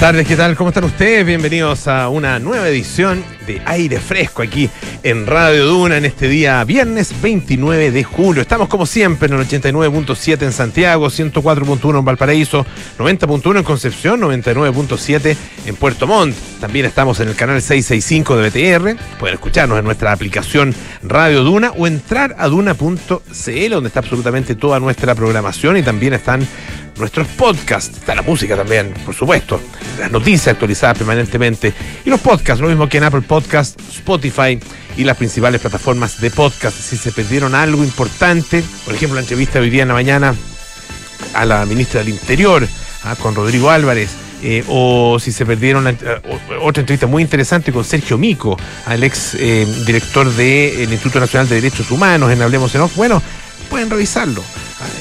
tardes, ¿qué tal? ¿Cómo están ustedes? Bienvenidos a una nueva edición de Aire Fresco aquí en Radio Duna en este día viernes 29 de julio. Estamos como siempre en el 89.7 en Santiago, 104.1 en Valparaíso, 90.1 en Concepción, 99.7 en Puerto Montt. También estamos en el canal 665 de BTR. Pueden escucharnos en nuestra aplicación Radio Duna o entrar a duna.cl donde está absolutamente toda nuestra programación y también están nuestros podcasts, está la música también, por supuesto, las noticias actualizadas permanentemente y los podcasts, lo mismo que en Apple Podcasts, Spotify y las principales plataformas de podcast. Si se perdieron algo importante, por ejemplo, la entrevista de hoy día en la mañana a la ministra del Interior, ah, con Rodrigo Álvarez, eh, o si se perdieron eh, otra entrevista muy interesante con Sergio Mico, al ex eh, director del Instituto Nacional de Derechos Humanos en Hablemos en Off. Bueno, pueden revisarlo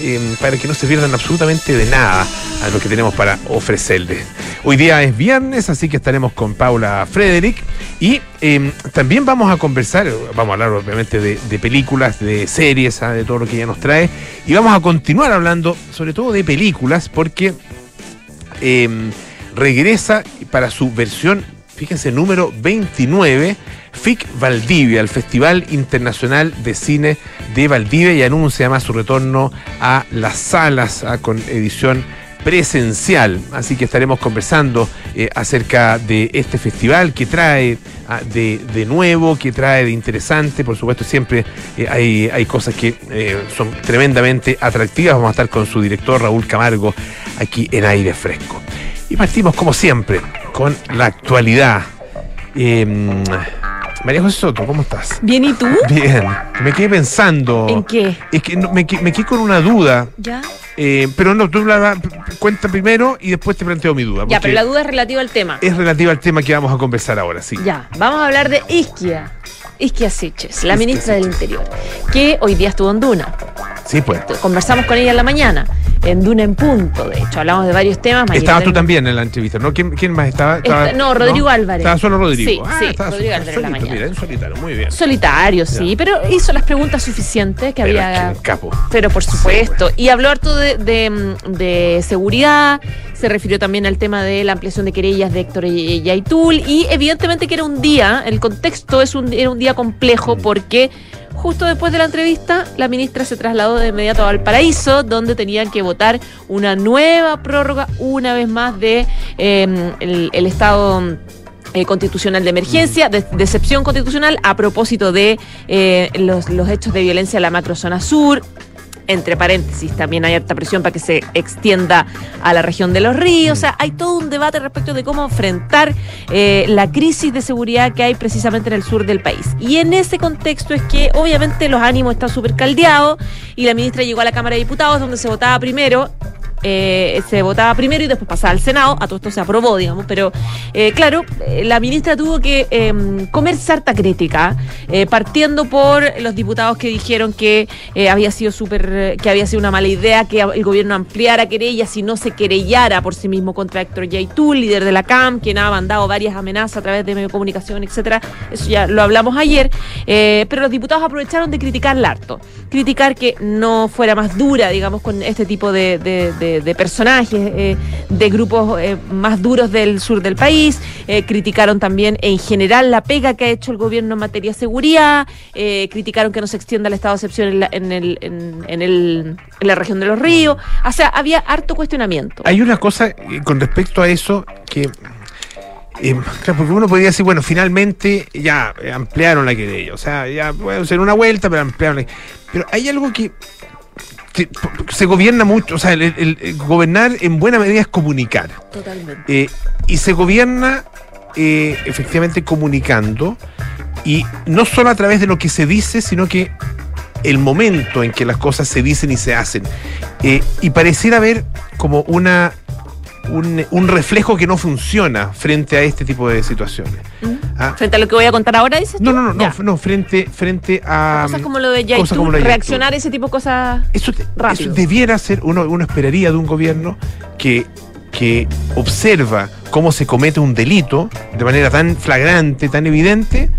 eh, para que no se pierdan absolutamente de nada a lo que tenemos para ofrecerles. Hoy día es viernes, así que estaremos con Paula Frederick y eh, también vamos a conversar, vamos a hablar obviamente de, películas, de series, ¿ah? de todo lo que ella nos trae y vamos a continuar hablando sobre todo de películas porque eh, regresa para su versión, fíjense, número 29 FIC Valdivia, el Festival Internacional de Cine de Valdivia, y anuncia además su retorno a las salas con edición presencial. Así que estaremos conversando eh, acerca de este festival que trae ah, de, nuevo, que trae de interesante. Por supuesto, siempre eh, hay, hay, cosas que eh, son tremendamente atractivas. Vamos a estar con su director Raúl Camargo aquí en Aire Fresco. Y partimos, como siempre, con la actualidad. Em, María José Soto, ¿cómo estás? Bien, ¿y tú? Bien. Me quedé pensando. ¿En qué? Es que me, quedé con una duda. ¿Ya? Eh, pero no, tú la cuenta primero y después te planteo mi duda. Ya, pero la duda es relativa al tema. Es relativa al tema que vamos a conversar ahora, sí. Ya, vamos a hablar de Isquia. Isquia Siches, la ministra del Interior, que hoy día estuvo en Duna. Sí, pues. Conversamos con ella en la mañana, en Duna en Punto, de hecho. Hablamos de varios temas. Estabas tú también en la entrevista, ¿no? ¿Quién, más estaba? no, Rodrigo Álvarez. Estaba solo Rodrigo. Sí, ah, sí, Rodrigo Álvarez en la mañana. Mira, en solitario, muy bien. Solitario, sí, pero hizo las preguntas suficientes que había. capo. Pero por supuesto. Y habló harto de, de, seguridad, se refirió también al tema de la ampliación de querellas de Héctor Yaitul, y evidentemente que era un día, el contexto es un, era un día complejo porque justo después de la entrevista, la ministra se trasladó de inmediato al paraíso, donde tenían que votar una nueva prórroga, una vez más, de em, el, estado eh, constitucional de emergencia, de, excepción constitucional, a propósito de eh, los, los hechos de violencia en la macrozona sur entre paréntesis, también hay alta presión para que se extienda a la región de los ríos. O sea, hay todo un debate respecto de cómo enfrentar eh, la crisis de seguridad que hay precisamente en el sur del país. Y en ese contexto es que obviamente los ánimos están súper caldeados y la ministra llegó a la Cámara de Diputados donde se votaba primero eh, se votaba primero y después pasaba al Senado, a todo esto se aprobó, digamos, pero eh, claro, eh, la ministra tuvo que em, comer sarta crítica, partiendo por los diputados que dijeron que había sido súper, que había sido una mala idea que el gobierno ampliara querellas y no se querellara por sí mismo contra Héctor Yaitul, líder de la CAM, quien ha mandado varias amenazas a través de medio de comunicación, etcétera. Eso ya lo hablamos ayer, pero los diputados aprovecharon de criticarla harto, criticar que no fuera más dura, digamos, con este tipo de, personajes, eh, de grupos eh, más duros del sur del país. Eh, criticaron también en general la pega que ha hecho el gobierno en materia de seguridad. criticaron que no se extienda el estado de excepción en, el, en, el, en la región de los ríos. O sea, había harto cuestionamiento. Hay una cosa con respecto a eso que porque uno podría decir, bueno, finalmente ya ampliaron la querella, o sea, ya puede ser una vuelta, pero ampliaron la... Pero hay algo que se gobierna mucho, o sea, el, gobernar en buena medida es comunicar. Totalmente. Eh, y se gobierna eh, efectivamente comunicando, y no solo a través de lo que se dice, sino que el momento en que las cosas se dicen y se hacen. Eh, y pareciera haber como una un, reflejo que no funciona frente a este tipo de situaciones. ¿Ah? ¿Frente a lo que voy a contar ahora, dices? No, no, no, no, frente, frente a. Cosas como lo de Yaitu, reaccionar a ese tipo de cosas. Eso, eso debiera ser, uno, uno esperaría de un gobierno que, que observa cómo se comete un delito de manera tan flagrante, tan evidente,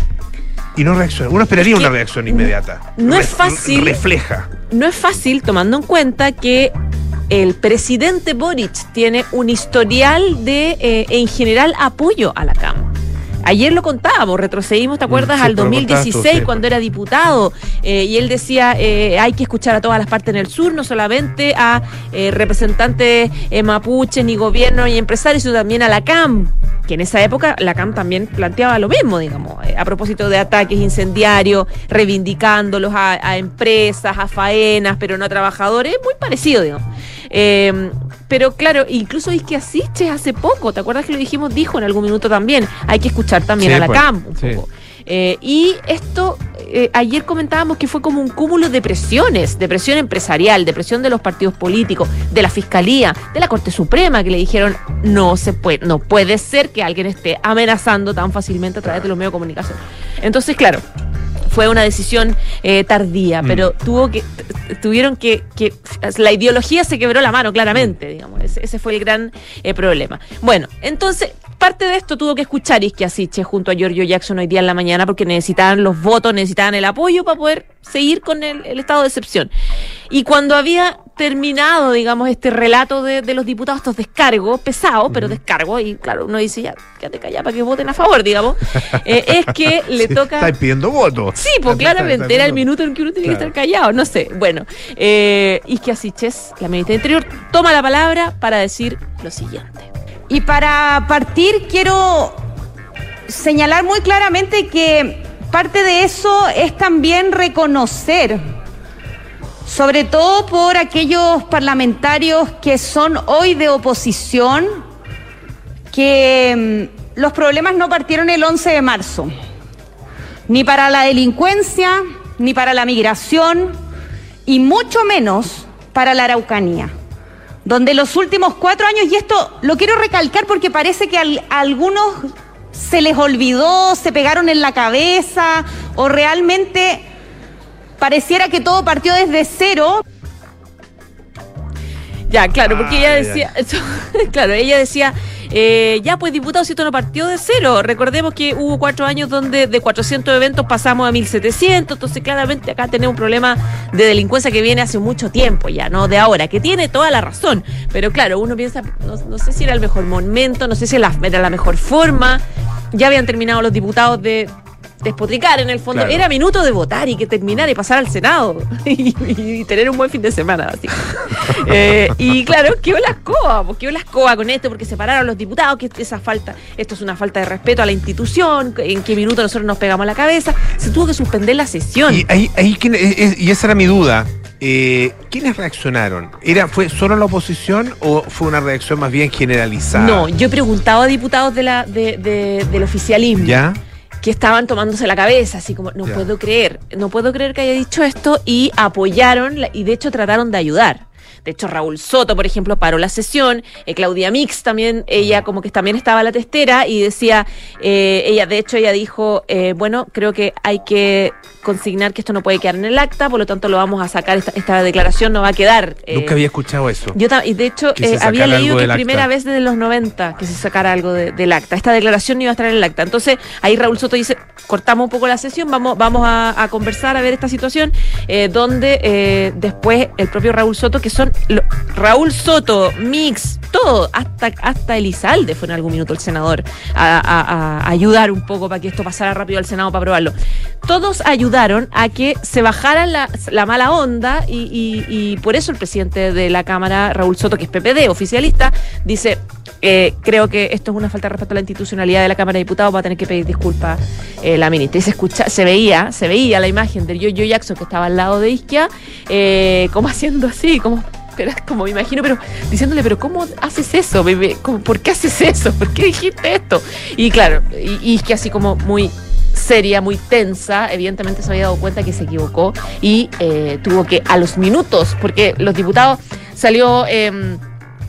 y no reacciona. Uno esperaría una reacción inmediata. No es fácil. Refleja. No es fácil tomando en cuenta que el presidente Boric tiene un historial de, eh, en general, apoyo a la CAM. Ayer lo contábamos, retrocedimos, ¿te acuerdas? Mm, Sí, al pero lo contabas 2016, tú, sí. cuando era diputado, eh, y él decía, eh, hay que escuchar a todas las partes en el sur, no solamente a eh, representantes eh, mapuches, ni gobierno, ni empresarios, sino también a la CAM, que en esa época la CAM también planteaba lo mismo, digamos, a propósito de ataques incendiarios, reivindicándolos a, a empresas, a faenas, pero no a trabajadores, muy parecido, digamos. Eh, pero claro, incluso es que asistes hace poco, ¿te acuerdas que lo dijimos? Dijo en algún minuto también, hay que escuchar también Sí, a la pues, CAM un sí. poco. Eh, y esto, eh, ayer comentábamos que fue como un cúmulo de presiones, de presión empresarial, de presión de los partidos políticos, de la Fiscalía, de la Corte Suprema, que le dijeron, no se puede, no puede ser que alguien esté amenazando tan fácilmente a través de los medios de comunicación. Entonces, claro, fue una decisión eh, tardía, Mm. pero tuvo que tuvieron que, que la ideología se quebró la mano claramente, digamos, ese, ese fue el gran eh, problema. Bueno, entonces parte de esto tuvo que escuchar Isquia Siche junto a Giorgio Jackson hoy día en la mañana porque necesitaban los votos, necesitaban el apoyo para poder seguir con el, el estado de excepción. Y cuando había terminado, digamos, este relato de, de los diputados, estos descargos, pesados, pero descargos, y claro, uno dice ya, quédate callada para que voten a favor, digamos, eh, es que le Sí, toca... Estáis pidiendo votos. Sí, pues claramente, era el minuto en que uno tenía que estar callado, no sé. Bueno, eh, Isquia Siches, la ministra de Interior, toma la palabra para decir lo siguiente. Y para partir quiero señalar muy claramente que parte de eso es también reconocer, sobre todo por aquellos parlamentarios que son hoy de oposición, que mm, los problemas no partieron el 11 de marzo, ni para la delincuencia, ni para la migración, y mucho menos para la Araucanía donde los últimos cuatro años, y esto lo quiero recalcar porque parece que al- a algunos se les olvidó, se pegaron en la cabeza, o realmente pareciera que todo partió desde cero. Ya, claro, porque ella Ay, decía, claro, ella decía, eh, ya pues diputado, si esto no partió de cero, recordemos que hubo cuatro años donde de 400 eventos pasamos a 1700, entonces claramente acá tenemos un problema de delincuencia que viene hace mucho tiempo ya, no de ahora, que tiene toda la razón, pero claro, uno piensa, no, sé si era el mejor momento, no sé si era la mejor forma, ya habían terminado los diputados de despotricar en el fondo, Claro. era minuto de votar y que terminar y pasar al Senado y, y tener un buen fin de semana. Eh, y claro, quedó la escoba, pues, quedó la escoba con esto porque separaron los diputados, que esa falta, esto es una falta de respeto a la institución, en qué minuto nosotros nos pegamos la cabeza, se tuvo que suspender la sesión. Y, ahí, ahí y esa era mi duda. Eh, ¿Quiénes reaccionaron? ¿Era, ¿Fue solo la oposición o fue una reacción más bien generalizada? No, yo he preguntado a diputados de la, de- de- del oficialismo ¿Ya? Que estaban tomándose la cabeza, así como, no puedo creer, no puedo creer que haya dicho esto, y apoyaron y de hecho trataron de ayudar. De hecho, Raúl Soto, por ejemplo, paró la sesión. eh, Claudia Mix también, ella como que también estaba a la testera y decía, eh, ella, de hecho, ella dijo, eh, bueno, creo que hay que consignar que esto no puede quedar en el acta, por lo tanto lo vamos a sacar, esta, esta declaración no va a quedar. Nunca había escuchado eso. yo y de hecho había leído que primera vez desde los 90 que se sacara algo de- del acta. Esta declaración no iba a estar en el acta. Entonces ahí Raúl Soto dice, cortamos un poco la sesión, vamos, vamos a, a conversar, a ver esta situación, donde después el propio Raúl Soto, que son Raúl Soto, Mix, todo, hasta, hasta Elizalde fue en algún minuto el senador a, ayudar un poco para que esto pasara rápido al Senado para aprobarlo. Todos ayudaron a que se bajara la, la mala onda y por eso el presidente de la Cámara, Raúl Soto, que es PPD, oficialista, dice, eh, creo que esto es una falta de respeto a la institucionalidad de la Cámara de Diputados, va a tener que pedir disculpas eh, la ministra. Y se escucha, se veía, se veía la imagen del Yo-Yo Jackson que estaba al lado de Isquia, eh, como haciendo así, como como me imagino, pero diciéndole, pero ¿cómo haces eso, bebé? ¿Cómo- ¿Por qué haces eso? ¿Por qué dijiste esto? Y claro, y, y es que así como muy seria, muy tensa, evidentemente se había dado cuenta que se equivocó y eh, tuvo que a los minutos, porque los diputados salió... em,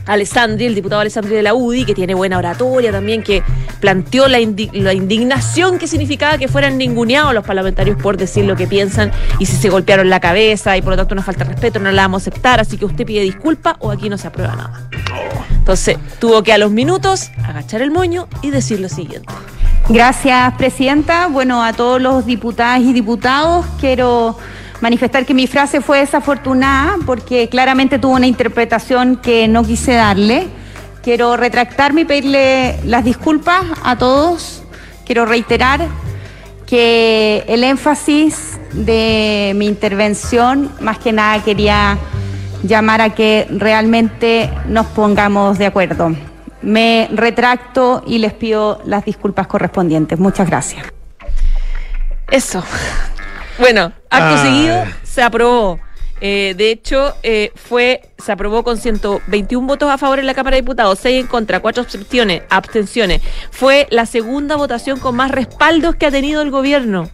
Alessandri, el diputado Alessandri de la UDI, que tiene buena oratoria también, que planteó la, la indignación que significaba que fueran ninguneados los parlamentarios por decir lo que piensan y si se golpearon la cabeza y por lo tanto una falta de respeto, no la vamos a aceptar, así que usted pide disculpa o aquí no se aprueba nada. Entonces tuvo que a los minutos agachar el moño y decir lo siguiente. Gracias, Presidenta. Bueno, a todos los diputadas y diputados quiero manifestar que mi frase fue desafortunada porque claramente tuvo una interpretación que no quise darle. Quiero retractarme y pedirle las disculpas a todos. Quiero reiterar que el énfasis de mi intervención, más que nada quería llamar a que realmente nos pongamos de acuerdo. Me retracto y les pido las disculpas correspondientes. Muchas gracias. Eso. Bueno, acto Ah. seguido se aprobó. Eh, de hecho, eh, fue se aprobó con 121 votos a favor en la Cámara de Diputados, 6 en contra, 4 abstenciones, abstenciones. Fue la segunda votación con más respaldos que ha tenido el gobierno.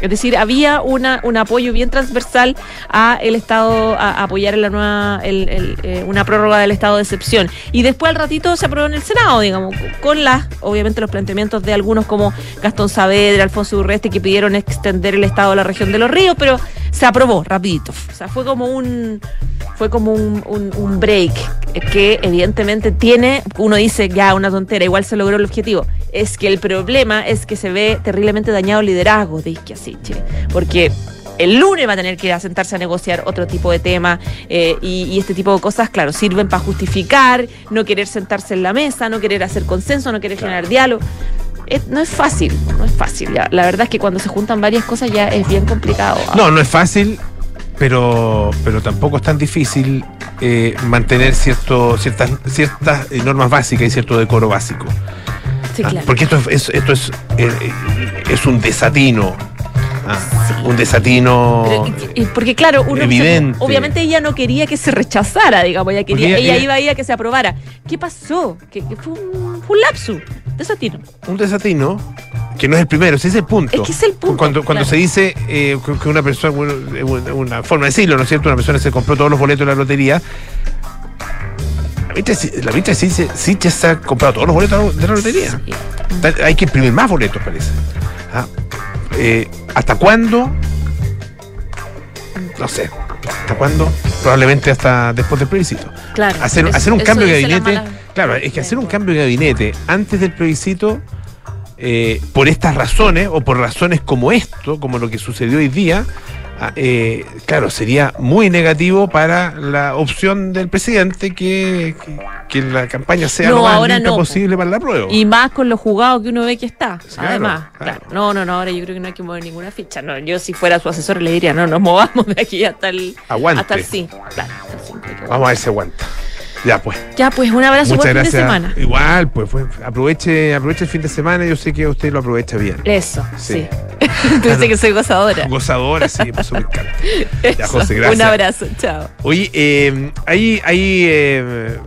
Es decir, había una, un apoyo bien transversal a el Estado, a, apoyar la nueva, el- el, eh, una prórroga del estado de excepción. Y después al ratito se aprobó en el Senado, digamos, con las, obviamente, los planteamientos de algunos como Gastón Saavedra, Alfonso Urreste, que pidieron extender el estado a la región de los ríos, pero se aprobó rapidito. O sea, fue como un, fue como un, un- un break que evidentemente tiene, uno dice ya una tontera, igual se logró el objetivo. Es que el problema es que se ve terriblemente dañado el liderazgo de Isquia Siche, porque el lunes va a tener que ir a sentarse a negociar otro tipo de tema eh, y, y este tipo de cosas, claro, sirven para justificar, no querer sentarse en la mesa, no querer hacer consenso, no querer generar diálogo. Es- no es fácil, no es fácil. ya. La verdad es que cuando se juntan varias cosas ya es bien complicado. No, no es fácil, pero, pero tampoco es tan difícil eh, mantener cierto, ciertas, ciertas eh, normas básicas y cierto decoro básico. Sí, Ah, claro. Porque esto es, es- esto es, eh, es un desatino. ah, Un desatino. Pero, porque claro, uno Evidente. obviamente ella no quería que se rechazara, digamos, ella quería, Porque ella- iba a ir a que se aprobara. ¿Qué pasó? Que, fue, un, un lapsus, desatino. un desatino que no es el primero, ese es el punto. Es que es el punto, Cuando, cuando claro. se dice eh, que una persona, eh, una, forma de decirlo, ¿no es cierto? Una persona se compró todos los boletos de la lotería. La ministra, la ministra Siche, Siche se ha comprado todos los boletos de la lotería. Sí. Hay que imprimir más boletos, parece. Ah, eh, ¿Hasta cuándo? No sé. ¿Hasta cuándo? Probablemente hasta después del plebiscito. Claro. Hacer, Eso- hacer un cambio de gabinete. Claro, es que hacer un cambio de gabinete antes del plebiscito, eh, por estas razones, o por razones como esto, como lo que sucedió hoy día, ah, eh, claro, sería muy negativo para la opción del presidente que, que, que la campaña sea No, lo más ahora no, posible para la prueba. Y más con lo jugado que uno ve que está. Claro, además, claro. claro. No, no, no, ahora yo creo que no hay que mover ninguna ficha. No, yo si fuera su asesor le diría, no, nos movamos de aquí hasta el. Aguante. Hasta el sí. Claro, hasta el sí. hay que mover. Vamos a ver si aguanta. Ya pues. Ya, pues un abrazo Muchas buen fin gracias. de semana. Igual, pues aproveche, aproveche el fin de semana. Yo sé que usted lo aprovecha bien. Eso, Sí. sí. Tú dices que soy gozadora. Gozadora, sí, pues me encanta. Ya. José, gracias. Un abrazo, chao. Oye, eh, hay, hay eh,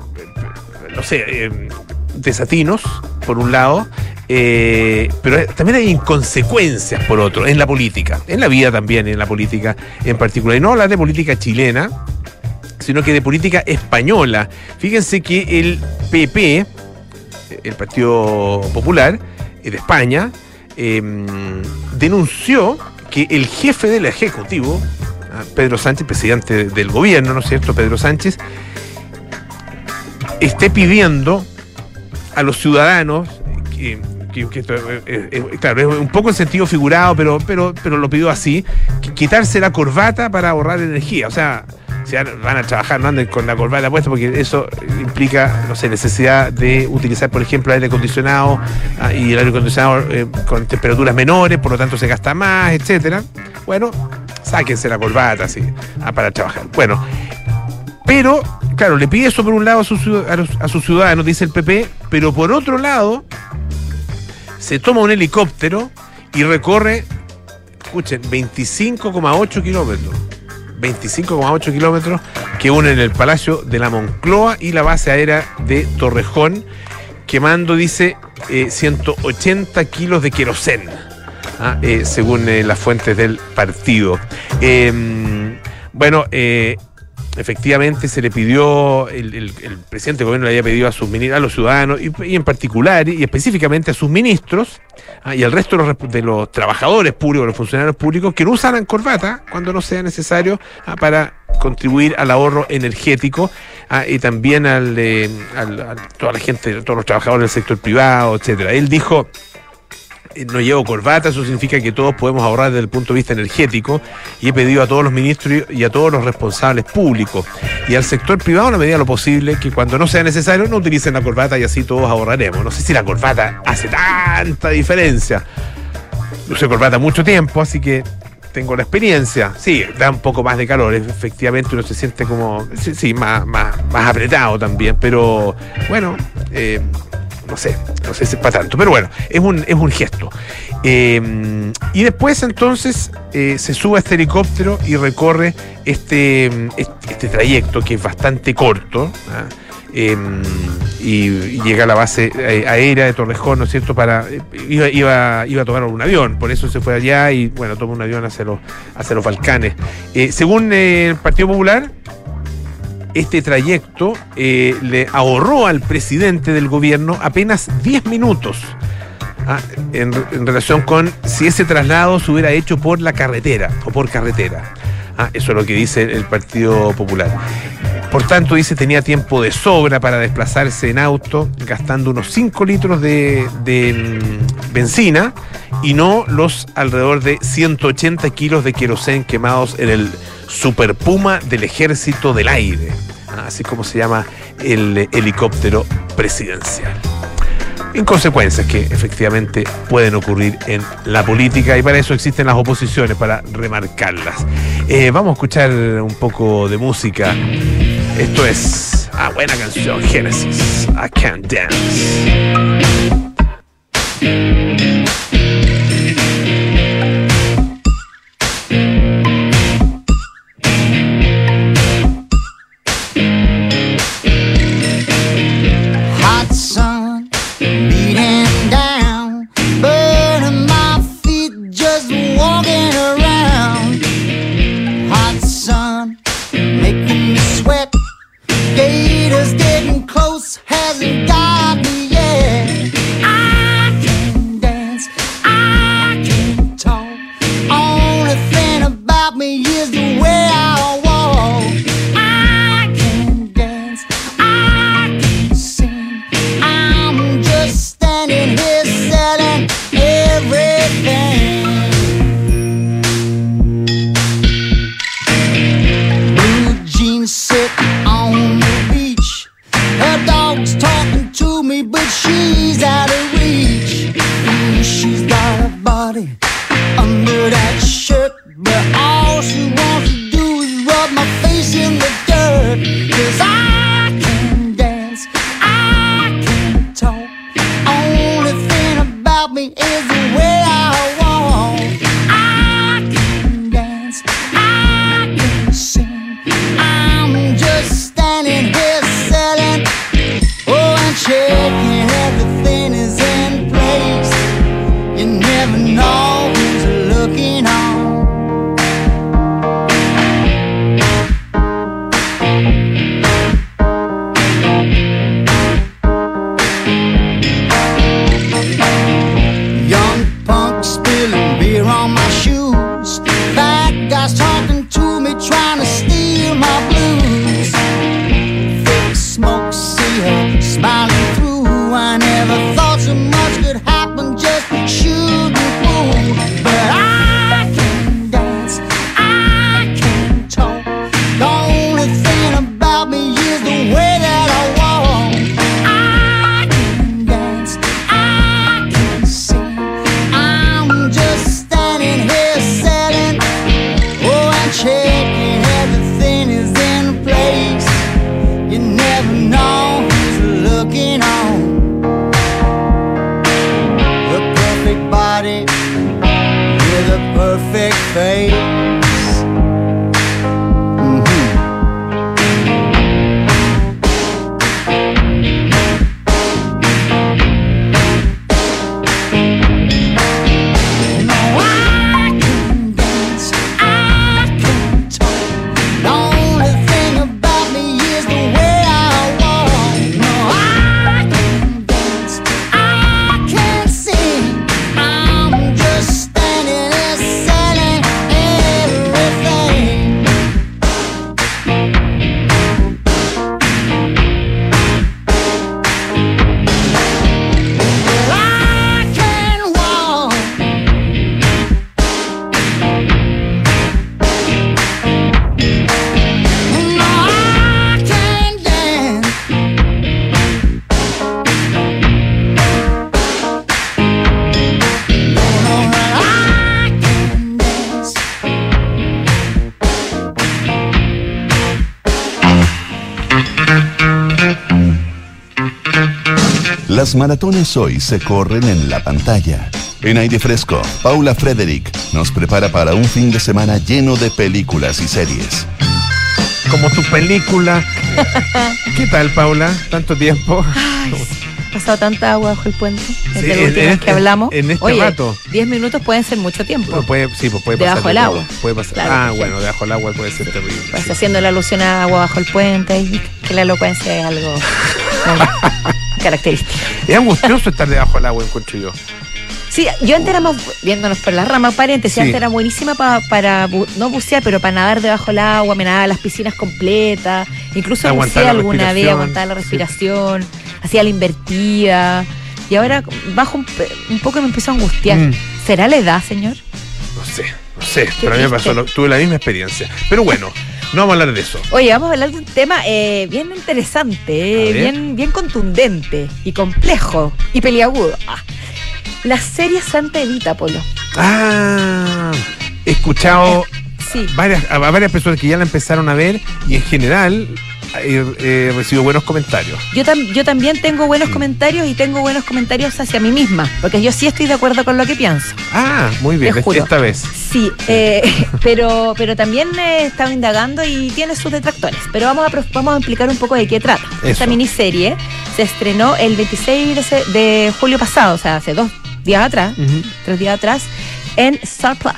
no sé, eh, desatinos, por un lado, eh, pero también hay inconsecuencias, por otro, en la política, en la vida también, en la política en particular. Y no hablar de política chilena, sino que de política española. Fíjense que el PP, el Partido Popular eh, de España, eh, denunció que el jefe del Ejecutivo, ah, Pedro Sánchez, presidente del gobierno, ¿no es cierto? Pedro Sánchez, esté pidiendo a los ciudadanos que, eh, eh, claro, es un poco en sentido figurado, pero, pero, pero lo pidió así, quitarse la corbata para ahorrar energía. O sea, si van a trabajar, no anden con la corbata puesta, porque eso implica, no sé, necesidad de utilizar, por ejemplo, aire acondicionado ah, y el aire acondicionado eh, con temperaturas menores, por lo tanto se gasta más, etcétera. Bueno, sáquense la corbata así, ah, para trabajar. Bueno, pero, claro, le pide eso por un lado a los- a sus ciudadanos, dice el PP, pero por otro lado, se toma un helicóptero y recorre, escuchen, 25,8 kilómetros. 25,8 kilómetros que unen el Palacio de la Moncloa y la base aérea de Torrejón, quemando, dice, eh, 180 kilos de querosén, ah, eh, según eh, las fuentes del partido. Em, bueno, eh, efectivamente se le pidió, el, el- el presidente del gobierno le había pedido a sus a los ciudadanos y, en particular y específicamente a sus ministros ah, y al resto de los, de los trabajadores públicos, los funcionarios públicos, que no usaran corbata cuando no sea necesario ah, para contribuir al ahorro energético ah, y también al, eh, a toda la gente, todos los trabajadores del sector privado, etcétera. Él dijo no llevo corbata, eso significa que todos podemos ahorrar desde el punto de vista energético y he pedido a todos los ministros y a todos los responsables públicos y al sector privado a la medida de lo posible que cuando no sea necesario no utilicen la corbata y así todos ahorraremos. No sé si la corbata hace tanta diferencia. Usé corbata mucho tiempo, así que tengo la experiencia. Sí, da un poco más de calor, efectivamente uno se siente como, sí, sí más, más, más apretado también, pero bueno, eh, no sé, no sé si es para tanto, pero bueno, es un, es un gesto. Eh, y después entonces eh, se sube a este helicóptero y recorre este, este, este trayecto que es bastante corto. ¿ah? Eh, y, llega a la base eh, aérea de Torrejón, ¿no es cierto? Para, eh, iba, iba, iba a tomar un avión, por eso se fue allá y bueno, toma un avión hacia los, hacia los Balcanes. Según el Partido Popular, este trayecto eh, le ahorró al presidente del gobierno apenas 10 minutos. ah, en, relación con si ese traslado se hubiera hecho por la carretera o por carretera. Ah, eso es lo que dice el Partido Popular. Por tanto, dice, tenía tiempo de sobra para desplazarse en auto, gastando unos 5 litros de, de, mm, benzina y no los alrededor de 180 kilos de querosén quemados en el Super Puma del Ejército del Aire, ah, así como se llama el helicóptero presidencial. Inconsecuencias que efectivamente pueden ocurrir en la política y para eso existen las oposiciones, para remarcarlas. Eh, vamos a escuchar un poco de música. Esto es, ah, buena canción, Genesis, I Can't Dance. Las maratones hoy se corren en la pantalla. En aire fresco, Paula Frederick nos prepara para un fin de semana lleno de películas y series. Como tu película. ¿Qué tal, Paula? ¿Tanto tiempo? Ha pasado tanta agua bajo el puente desde Sí, la en- última vez que hablamos. en este Oye, rato. 10 minutos pueden ser mucho tiempo. Bueno, puede, sí, pues puede pasar. Debajo de del agua. Puede pasar. Claro, ah, bueno, debajo del agua puede ser terrible. Pues sí. haciendo la alusión a agua bajo el puente, y que la elocuencia es algo muy característico. Es angustioso estar debajo del agua, encuentro yo. Sí, yo antes éramos, viéndonos por las ramas, paréntesis, Sí. antes era buenísima pa- para, no bucear, pero para nadar debajo del agua, me nadaba las piscinas completas, incluso Aguantar buceé alguna vez, aguantaba la sí. respiración, hacía la invertida, y ahora bajo un, un poco y me empezó a angustiar. Mm. ¿Será la edad, señor? No sé, no sé. Pero a mí me pasó, lo- tuve la misma experiencia. Pero bueno, no vamos a hablar de eso. Oye, vamos a hablar de un tema eh, bien interesante, eh, bien, bien contundente y complejo y peliagudo. Ah, la serie Santa Evita, Polo. Ah, he escuchado Sí. varias, a varias personas que ya la empezaron a ver y en general he, he recibido buenos comentarios. Yo, tam- yo también tengo buenos comentarios y tengo buenos comentarios hacia mí misma, porque yo sí estoy de acuerdo con lo que pienso. Ah, muy bien, es- esta vez. Sí, eh, pero, pero también he estado indagando y tiene sus detractores. Pero vamos a, vamos a explicar un poco de qué trata. Esta Eso. miniserie se estrenó el 26 de, julio pasado, o sea, hace dos días atrás, tres días atrás, en Star Plus.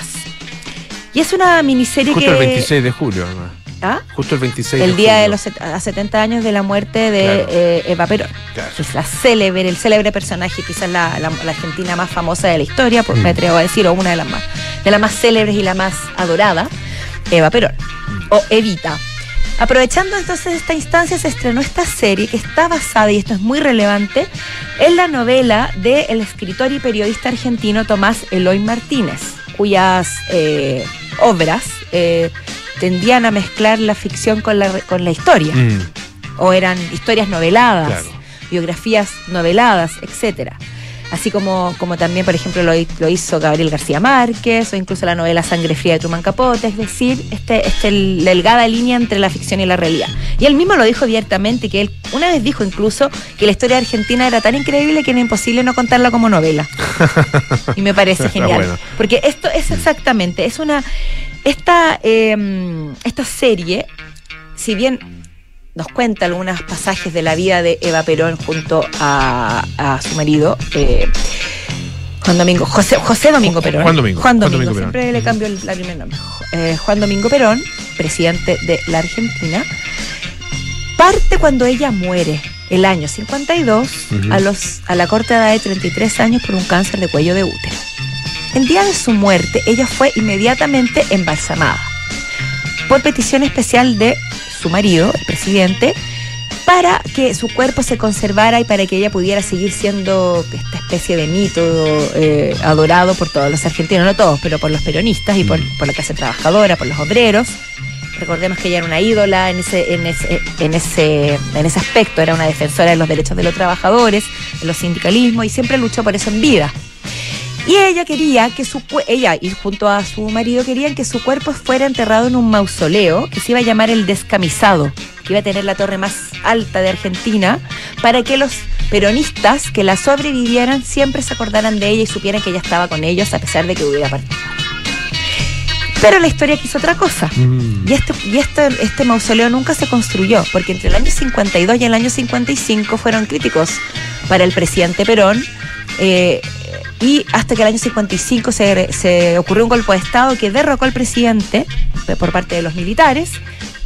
Y es una miniserie Justo que... el 26 de julio, además. ¿Ah? Justo el 26 El de día de los a 70 años de la muerte de Claro. eh, Eva Perón. Claro. es la célebre, el célebre personaje, quizás la, la- la argentina más famosa de la historia, por, Mm. me atrevo a decir, o una de las más, de las más célebres y la más adorada, Eva Perón, o Evita. Aprovechando entonces esta instancia, se estrenó esta serie que está basada, y esto es muy relevante, en la novela del escritor y periodista argentino Tomás Eloy Martínez, cuyas eh, obras eh, tendían a mezclar la ficción con la, con la historia Mm, o eran historias noveladas, Claro. biografías noveladas, etcétera. Así como, como también, por ejemplo, lo, hi- lo hizo Gabriel García Márquez, o incluso la novela Sangre Fría de Truman Capote, es decir, este, este delgada línea entre la ficción y la realidad. Y él mismo lo dijo abiertamente, que él una vez dijo incluso que la historia argentina era tan increíble que era imposible no contarla como novela. Y me parece genial. bueno. Porque esto es exactamente, es una. Esta, eh, esta serie, si bien nos cuenta algunos pasajes de la vida de Eva Perón junto a, a su marido, eh, Juan Domingo, José, José Domingo Perón. Juan Domingo, Juan Juan Domingo, Perón. siempre le cambio el, la primer nombre. Eh, Juan Domingo Perón, presidente de la Argentina, parte cuando ella muere, el año 52, Ujú. a, los, a la corta edad de 33 años por un cáncer de cuello de útero. El día de su muerte, ella fue inmediatamente embalsamada por petición especial de su marido, el presidente, para que su cuerpo se conservara y para que ella pudiera seguir siendo esta especie de mito eh, adorado por todos los argentinos, no todos, pero por los peronistas y por, por la clase trabajadora, por los obreros. Recordemos que ella era una ídola en ese, en ese, en ese, en ese aspecto, era una defensora de los derechos de los trabajadores, de los sindicalismos y siempre luchó por eso en vida. Y ella quería que su ella y junto a su marido querían que su cuerpo fuera enterrado en un mausoleo que se iba a llamar el descamisado, que iba a tener la torre más alta de Argentina, para que los peronistas que la sobrevivieran siempre se acordaran de ella y supieran que ella estaba con ellos a pesar de que hubiera partido. Pero la historia quiso otra cosa. Mm. Y, este, y este, este mausoleo nunca se construyó, porque entre el año 52 y el año 55 fueron críticos para el presidente Perón. eh, y hasta que el año 55 se, se ocurrió un golpe de Estado que derrocó al presidente por parte de los militares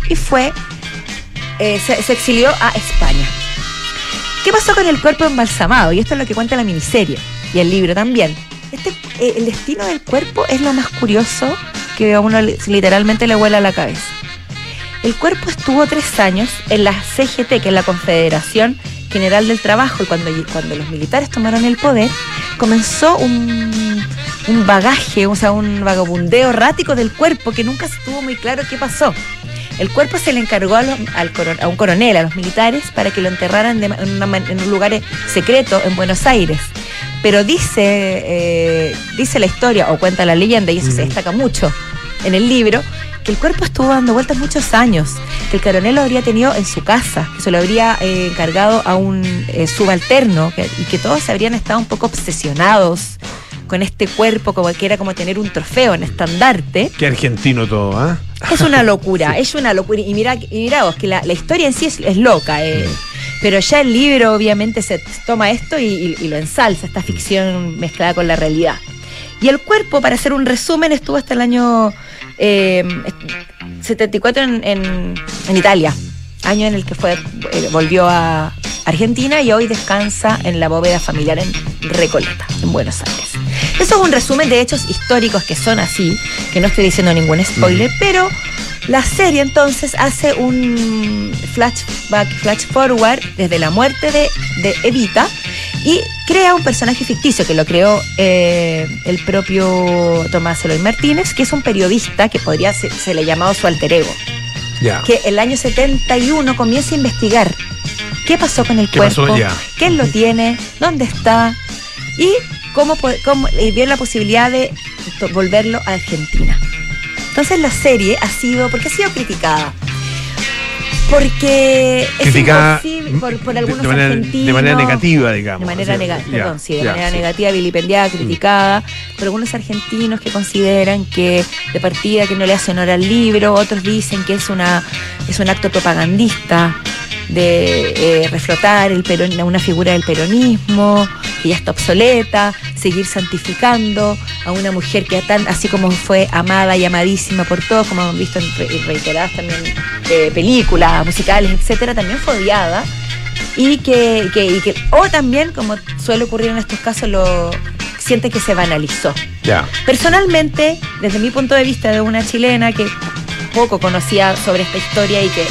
y fue eh, se, exilió a España. ¿Qué pasó con el cuerpo embalsamado? Y esto es lo que cuenta la miniserie y el libro también. Este, eh, el destino del cuerpo es lo más curioso que a uno li- literalmente le vuela la cabeza. El cuerpo estuvo tres años en la CGT, que es la Confederación General del Trabajo, y cuando, cuando los militares tomaron el poder, comenzó un, un bagaje, o sea, un vagabundeo errático del cuerpo que nunca estuvo muy claro qué pasó. El cuerpo se le encargó a, los- al coron- a un coronel, a los militares, para que lo enterraran de en, una en un lugar eh, secreto en Buenos Aires. Pero dice, eh, dice la historia, o cuenta la leyenda, y eso se destaca mucho en el libro, que el cuerpo estuvo dando vueltas muchos años, que el coronel lo habría tenido en su casa, que se lo habría eh, encargado a un eh, subalterno que- y que todos habrían estado un poco obsesionados con este cuerpo, como que era como tener un trofeo en estandarte. Qué argentino todo, ¿ah? Es una locura, es una locura. Y mira, y mira vos, que la, la historia en sí es, es loca, eh. pero ya el libro obviamente se toma esto y, y- y lo ensalza, esta ficción mezclada con la realidad. Y el cuerpo, para hacer un resumen, estuvo hasta el año eh, 74 en, en- en Italia, año en el que fue eh, volvió a Argentina y hoy descansa en la bóveda familiar en Recoleta, en Buenos Aires. Eso es un resumen de hechos históricos que son así, que no estoy diciendo ningún spoiler, pero la serie entonces hace un flashback, flash forward desde la muerte de, de Evita y crea un personaje ficticio que lo creó eh, el propio Tomás Eloy Martínez, que es un periodista que podría ser, se le llamado su alter ego Ya. que el año 71 comienza a investigar qué pasó con el ¿Qué cuerpo, pasó? Quién lo tiene, dónde está y cómo, cómo y vio la posibilidad de volverlo a Argentina. Entonces la serie ha sido, porque ha sido criticada, porque es imposible por, por algunos de manera- argentinos. de manera negativa, digamos. De manera perdón, sí, de ya, manera negativa, vilipendiada, criticada, por algunos argentinos que consideran que de partida que no le hace honor al libro, otros dicen que es una es un acto propagandista de eh, reflotar el peron- una figura del peronismo que ya está obsoleta, seguir santificando a una mujer que tan así como fue amada y amadísima por todos, como hemos visto en re- reiteradas también eh, películas, musicales, etcétera, también fue odiada. Y que, que- y que- o también como suele ocurrir en estos casos lo siente que se banalizó. Personalmente desde mi punto de vista de una chilena que poco conocía sobre esta historia y que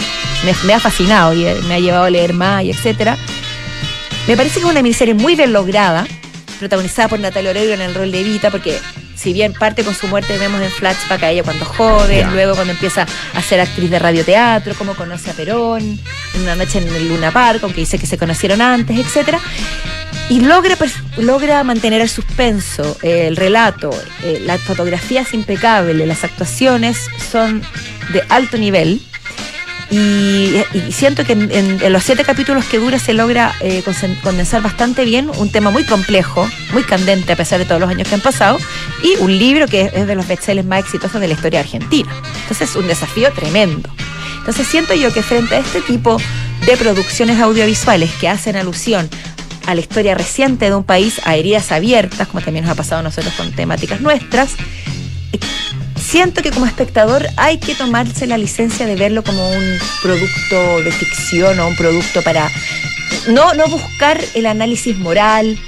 me, me ha fascinado y eh, me ha llevado a leer más y etcétera me parece que es una miniserie muy bien lograda protagonizada por Natalia Oreiro en el rol de Evita porque si bien parte con su muerte vemos en flashback a ella cuando joven, luego cuando empieza a ser actriz de radioteatro, cómo conoce a Perón, en una noche en el Luna Park, aunque dice que se conocieron antes, etcétera. Y logra, logra mantener el suspenso, eh, el relato, eh, la fotografía es impecable, las actuaciones son de alto nivel. Y, siento que en, los siete capítulos que dura se logra eh, condensar bastante bien un tema muy complejo, muy candente a pesar de todos los años que han pasado, y un libro que es, de los bestsellers más exitosos de la historia argentina. Entonces es un desafío tremendo. Entonces siento yo que frente a este tipo de producciones audiovisuales que hacen alusión a la historia reciente de un país, a heridas abiertas, como también nos ha pasado a nosotros con temáticas nuestras, siento que como espectador hay que tomarse la licencia de verlo como un producto de ficción o un producto para no, no buscar el análisis moral,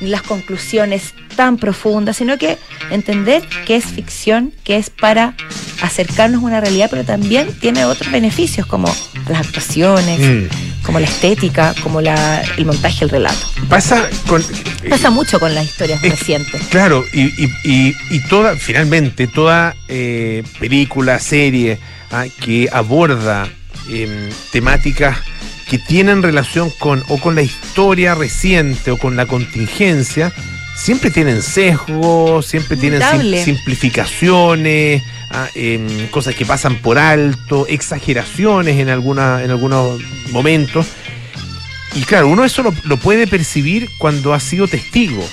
las conclusiones tan profundas, sino que entender que es ficción, que es para acercarnos a una realidad, pero también tiene otros beneficios como las actuaciones, Mm. como la estética, como la, el montaje, el relato. Pasa con. Pasa mucho con las historias Es- recientes. Claro, y, y, y, y toda, finalmente, toda eh, película, serie ah, que aborda em, temáticas que tienen relación con o con la historia reciente o con la contingencia, siempre tienen sesgos, siempre tienen sim- simplificaciones, ah, em, cosas que pasan por alto, exageraciones en, alguna, en algunos momentos. Y claro, uno eso lo, lo puede percibir cuando ha sido testigo.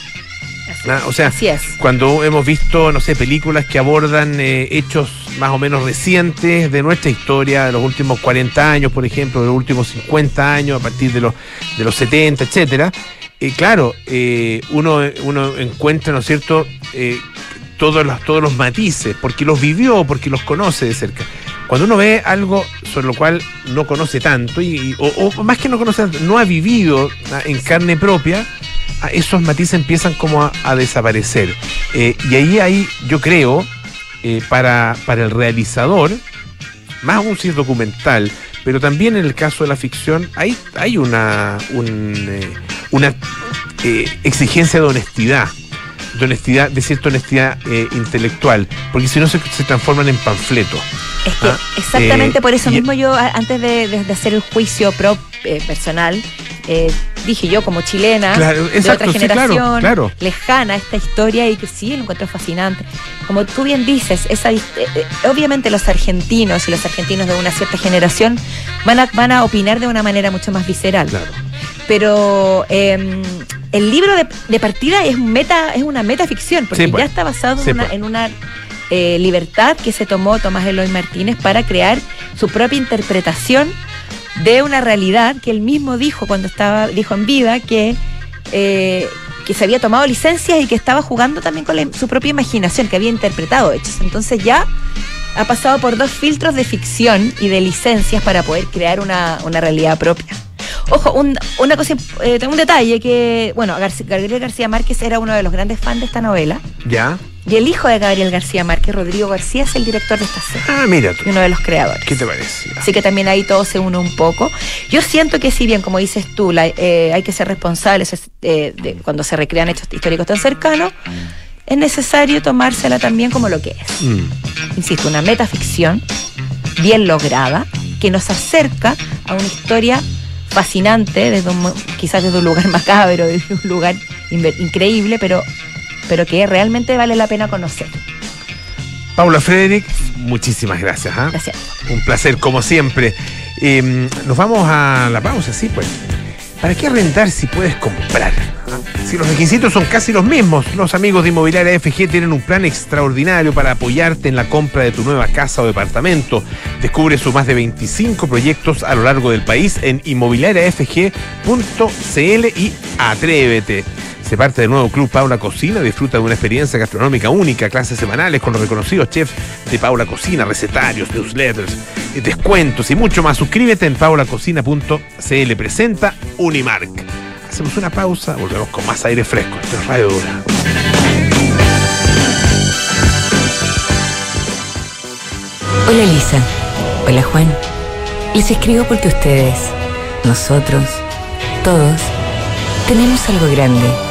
Ah, o sea, Así es. cuando hemos visto, no sé, películas que abordan eh, hechos más o menos recientes de nuestra historia, de los últimos 40 años, por ejemplo, de los últimos 50 años, a partir de los, de los 70, etcétera, claro, eh, uno, encuentra, ¿no es cierto?, eh, todos, los, todos los matices, porque los vivió, porque los conoce de cerca. Cuando uno ve algo sobre lo cual no conoce tanto, y, o, más que no conoce tanto, no ha vivido ah, en carne propia, ah, esos matices empiezan como a, desaparecer. Eh, y ahí hay, yo creo, para, para el realizador, más aún si es documental, pero también en el caso de la ficción, hay, hay una, un, eh, una eh, exigencia de honestidad. De honestidad, de cierta honestidad eh, intelectual, porque si no se, se transforman en panfletos. Es que Ah, exactamente eh, por eso mismo yo, antes de, de- de hacer el juicio pro, eh, personal, eh, dije yo como chilena, Claro, de otra sí, claro, generación, claro. lejana a esta historia y que sí, lo encuentro fascinante. Como tú bien dices, esa, eh, obviamente los argentinos y los argentinos de una cierta generación van a, van a opinar de una manera mucho más visceral. Claro. Pero eh, el libro de, de partida es, meta, es una metaficción, porque Sí, pues. ya está basado Sí, en una, pues. en una, eh, libertad que se tomó Tomás Eloy Martínez para crear su propia interpretación de una realidad que él mismo dijo cuando estaba, dijo en vida que, eh, que se había tomado licencias y que estaba jugando también con la- su propia imaginación, que había interpretado hechos. Entonces ya ha pasado por dos filtros de ficción y de licencias para poder crear una, una realidad propia. Ojo, un, una cosa, eh, un detalle que, bueno, Gabriel García Márquez era uno de los grandes fans de esta novela ¿Ya? y el hijo de Gabriel García Márquez, Rodrigo García, es el director de esta serie Ah, mira tú. y uno de los creadores. ¿Qué te parece? Así que también ahí todo se une un poco. Yo siento que si bien, como dices tú, la- eh, hay que ser responsables eh, de cuando se recrean hechos históricos tan cercanos, es necesario tomársela también como lo que es. Mm. Insisto, una metaficción bien lograda que nos acerca a una historia fascinante, desde un, quizás desde un lugar macabro, desde un lugar increíble, pero, pero que realmente vale la pena conocer. Paula Frederick, muchísimas gracias. ¿ah? Gracias. Un placer, como siempre. Eh, nos vamos a la pausa, sí, pues. ¿Para qué arrendar si puedes comprar? Si los requisitos son casi los mismos, los amigos de Inmobiliaria FG tienen un plan extraordinario para apoyarte en la compra de tu nueva casa o departamento. Descubre sus más de 25 proyectos a lo largo del país en inmobiliariafg.cl y atrévete. Se parte del nuevo Club Paula Cocina, disfruta de una experiencia gastronómica única, clases semanales con los reconocidos chefs de Paula Cocina, recetarios, newsletters, eh, descuentos y mucho más. Suscríbete en paulacocina.cl. Presenta Unimark. Hacemos una pausa, volvemos con más aire fresco. Esto es Radio Dura. Hola Elisa. Hola Juan. Les escribo porque ustedes, nosotros, todos, tenemos algo grande,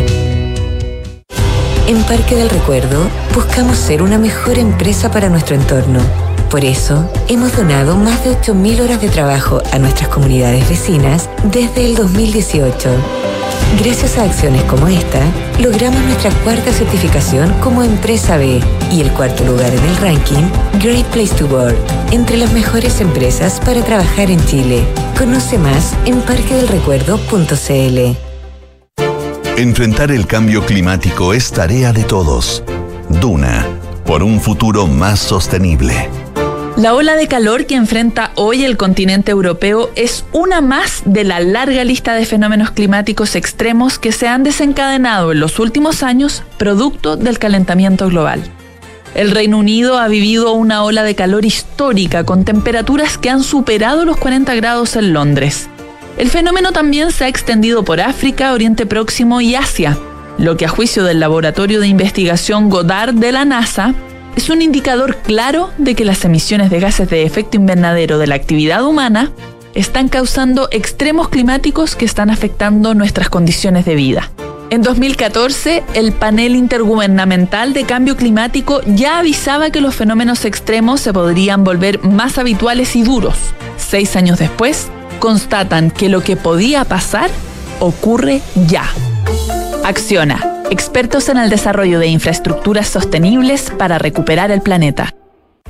En Parque del Recuerdo buscamos ser una mejor empresa para nuestro entorno. Por eso, hemos donado más de 8.000 horas de trabajo a nuestras comunidades vecinas desde el 2018. Gracias a acciones como esta, logramos nuestra cuarta certificación como Empresa B y el cuarto lugar en el ranking Great Place to Work, entre las mejores empresas para trabajar en Chile. Conoce más en parquedelrecuerdo.cl. Enfrentar el cambio climático es tarea de todos. Duna, por un futuro más sostenible. La ola de calor que enfrenta hoy el continente europeo es una más de la larga lista de fenómenos climáticos extremos que se han desencadenado en los últimos años producto del calentamiento global. El Reino Unido ha vivido una ola de calor histórica con temperaturas que han superado los 40 grados en Londres. El fenómeno también se ha extendido por África, Oriente Próximo y Asia, lo que a juicio del Laboratorio de Investigación Goddard de la NASA es un indicador claro de que las emisiones de gases de efecto invernadero de la actividad humana están causando extremos climáticos que están afectando nuestras condiciones de vida. En 2014, el panel intergubernamental de cambio climático ya avisaba que los fenómenos extremos se podrían volver más habituales y duros. Seis años después, constatan que lo que podía pasar ocurre ya. Acciona, expertos en el desarrollo de infraestructuras sostenibles para recuperar el planeta.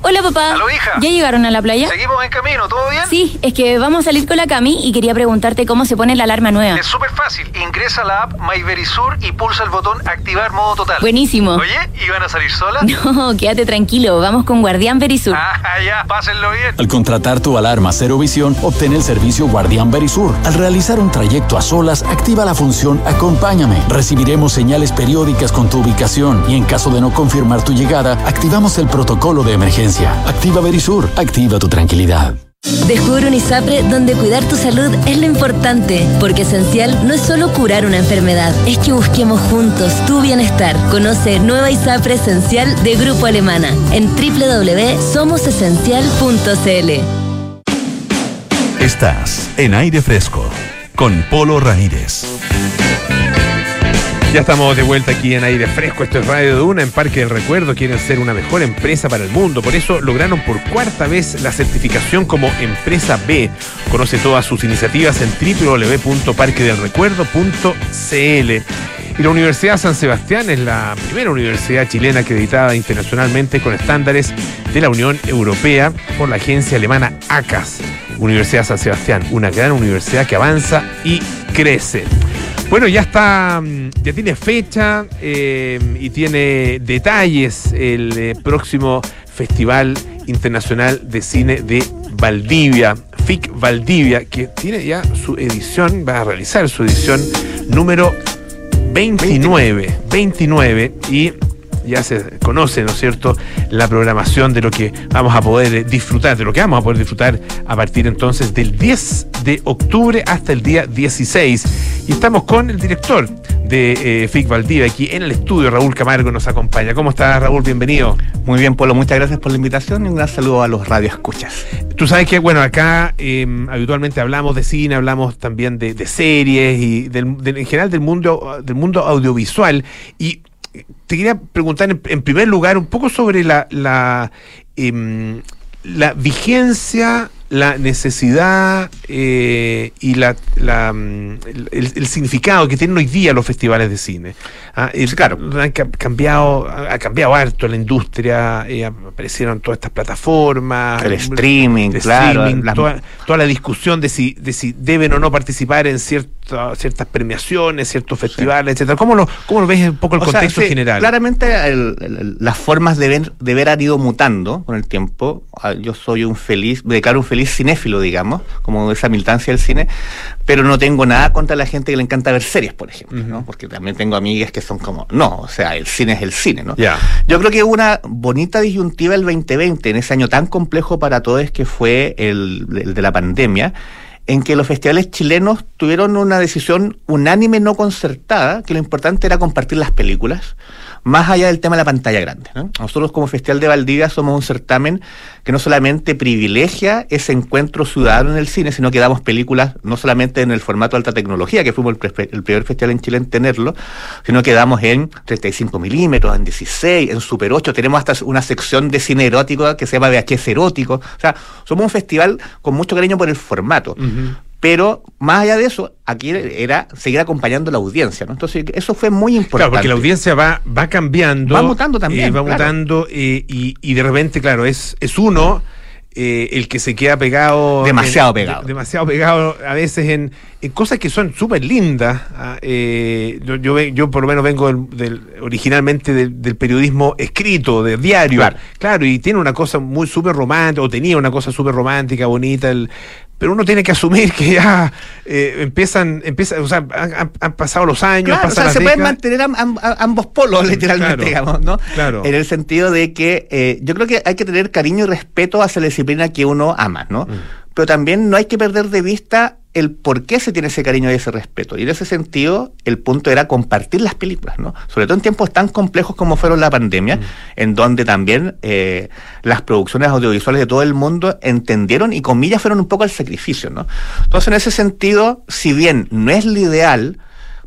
Hola papá. ¿Aló, hija? ¿Ya llegaron a la playa? Seguimos en camino, ¿todo bien? Sí, es que vamos a salir con la Cami y quería preguntarte cómo se pone la alarma nueva. Es súper fácil. Ingresa a la app MyVerisur y pulsa el botón activar modo total. Buenísimo. Oye, ¿y van a salir solas? No, quédate tranquilo, vamos con Guardián Verisur. Ah, ya, pásenlo bien. Al contratar tu alarma Cero Visión, obtén el servicio Guardián Verisur. Al realizar un trayecto a solas, activa la función Acompáñame. Recibiremos señales periódicas con tu ubicación y en caso de no confirmar tu llegada, activamos el protocolo de emergencia. Activa Verisur, activa tu tranquilidad. Descubre un ISAPRE donde cuidar tu salud es lo importante, porque esencial no es solo curar una enfermedad, es que busquemos juntos tu bienestar. Conoce Nueva ISAPRE Esencial de Grupo Alemana en www.somosesencial.cl. Estás en aire fresco con Polo Ramírez. Ya estamos de vuelta aquí en aire fresco. Esto es Radio de Una en Parque del Recuerdo. Quieren ser una mejor empresa para el mundo. Por eso lograron por cuarta vez la certificación como Empresa B. Conoce todas sus iniciativas en www.parquedelrecuerdo.cl. Y la Universidad San Sebastián es la primera universidad chilena acreditada internacionalmente con estándares de la Unión Europea por la agencia alemana ACAS. Universidad San Sebastián, una gran universidad que avanza y crece. Bueno, ya está, mm, ya tiene fecha eh, y tiene detalles el eh, próximo Festival Internacional de Cine de Valdivia, FIC Valdivia, que tiene ya su edición, va a realizar su edición número 29, 29 y ya se conoce, ¿no es cierto?, la programación de lo que vamos a poder disfrutar, de lo que vamos a poder disfrutar a partir entonces del 10 de octubre hasta el día 16. Y estamos con el director de eh, FIC Valdivia aquí en el estudio, Raúl Camargo nos acompaña. ¿Cómo estás, Raúl? Bienvenido. Muy bien, Polo, muchas gracias por la invitación y un gran saludo a los radioescuchas. Tú sabes que, bueno, acá eh, habitualmente hablamos de cine, hablamos también de, de series y del, del- en general del mundo, del mundo audiovisual. Y te quería preguntar en, en primer lugar un poco sobre la, la, em, la vigencia, la necesidad eh, y la, la, mm, el, el significado que tienen hoy día los festivales de cine. Ah, claro, han ca- cambiado, ha cambiado harto la industria, eh, aparecieron todas estas plataformas, El streaming, claro, streaming, toda, toda la discusión de si, de si deben o no participar en cierta- ciertas premiaciones, ciertos festivales, etcétera. ¿Cómo lo, cómo lo ves un poco el O sea, contexto sí, general? Claramente el- el- las formas de ver, de ver han ido mutando con el tiempo. Ah, Yo soy un feliz, me declaro un feliz cinéfilo, digamos, como esa militancia del cine, pero no tengo nada contra la gente que le encanta ver series, por ejemplo, ¿no? Porque también tengo amigas que son como, no, o sea, el cine es el cine, ¿no? Ya. Yo creo que hubo una bonita disyuntiva el 2020, en ese año tan complejo para todos que fue el, el de la pandemia, en que los festivales chilenos tuvieron una decisión unánime, no concertada, que lo importante era compartir las películas, más allá del tema de la pantalla grande. ¿no? Nosotros como Festival de Valdivia somos un certamen que no solamente privilegia ese encuentro ciudadano en el cine, sino que damos películas no solamente en el formato alta tecnología, que fuimos el, el primer festival en Chile en tenerlo, sino que damos en 35 milímetros, en 16, en Super 8, tenemos hasta una sección de cine erótico que se llama VHS erótico. O sea, somos un festival con mucho cariño por el formato. Pero más allá de eso, aquí era seguir acompañando la audiencia, ¿no? Entonces, eso fue muy importante. Claro, porque la audiencia va, va cambiando. Va mutando también, eh, va claro. mutando eh, y, y de repente, claro, es, es uno eh, el que se queda pegado. Demasiado en- pegado. de- demasiado pegado a veces en, en cosas que son súper lindas. ah, eh, yo, yo, por lo menos vengo del, del- originalmente del, del periodismo escrito, de diario. Claro. Claro, y tiene una cosa muy súper romántica, o tenía una cosa súper romántica, bonita, el- pero uno tiene que asumir que ya eh, empiezan, empieza, o sea, han, pasado los años, Claro, o sea, las se pueden mantener am- am- ambos polos, literalmente, Claro, digamos, ¿no? claro. En el sentido de que eh, yo creo que hay que tener cariño y respeto hacia la disciplina que uno ama, ¿no? Pero también no hay que perder de vista el por qué se tiene ese cariño y ese respeto. Y en ese sentido, el punto era compartir las películas, ¿no? Sobre todo en tiempos tan complejos como fueron la pandemia, en donde también eh, las producciones audiovisuales de todo el mundo entendieron y comillas fueron un poco el sacrificio, ¿no? Entonces, en ese sentido, si bien no es lo ideal,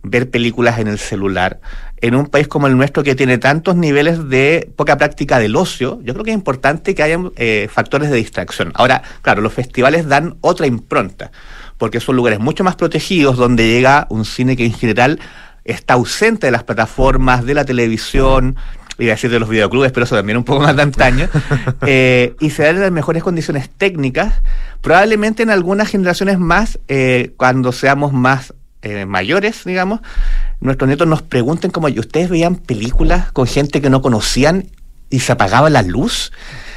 ver películas en el celular. En un país como el nuestro que tiene tantos niveles de poca práctica del ocio, yo creo que es importante que haya eh, factores de distracción. Ahora, claro, los festivales dan otra impronta, porque son lugares mucho más protegidos donde llega un cine que en general está ausente de las plataformas, de la televisión. iba a decir de los videoclubes, pero eso también un poco más de antaño, eh, y se dan las mejores condiciones técnicas, probablemente en algunas generaciones más, eh, cuando seamos más eh, mayores, digamos, nuestros nietos nos pregunten como, ¿y ustedes veían películas con gente que no conocían y se apagaba la luz?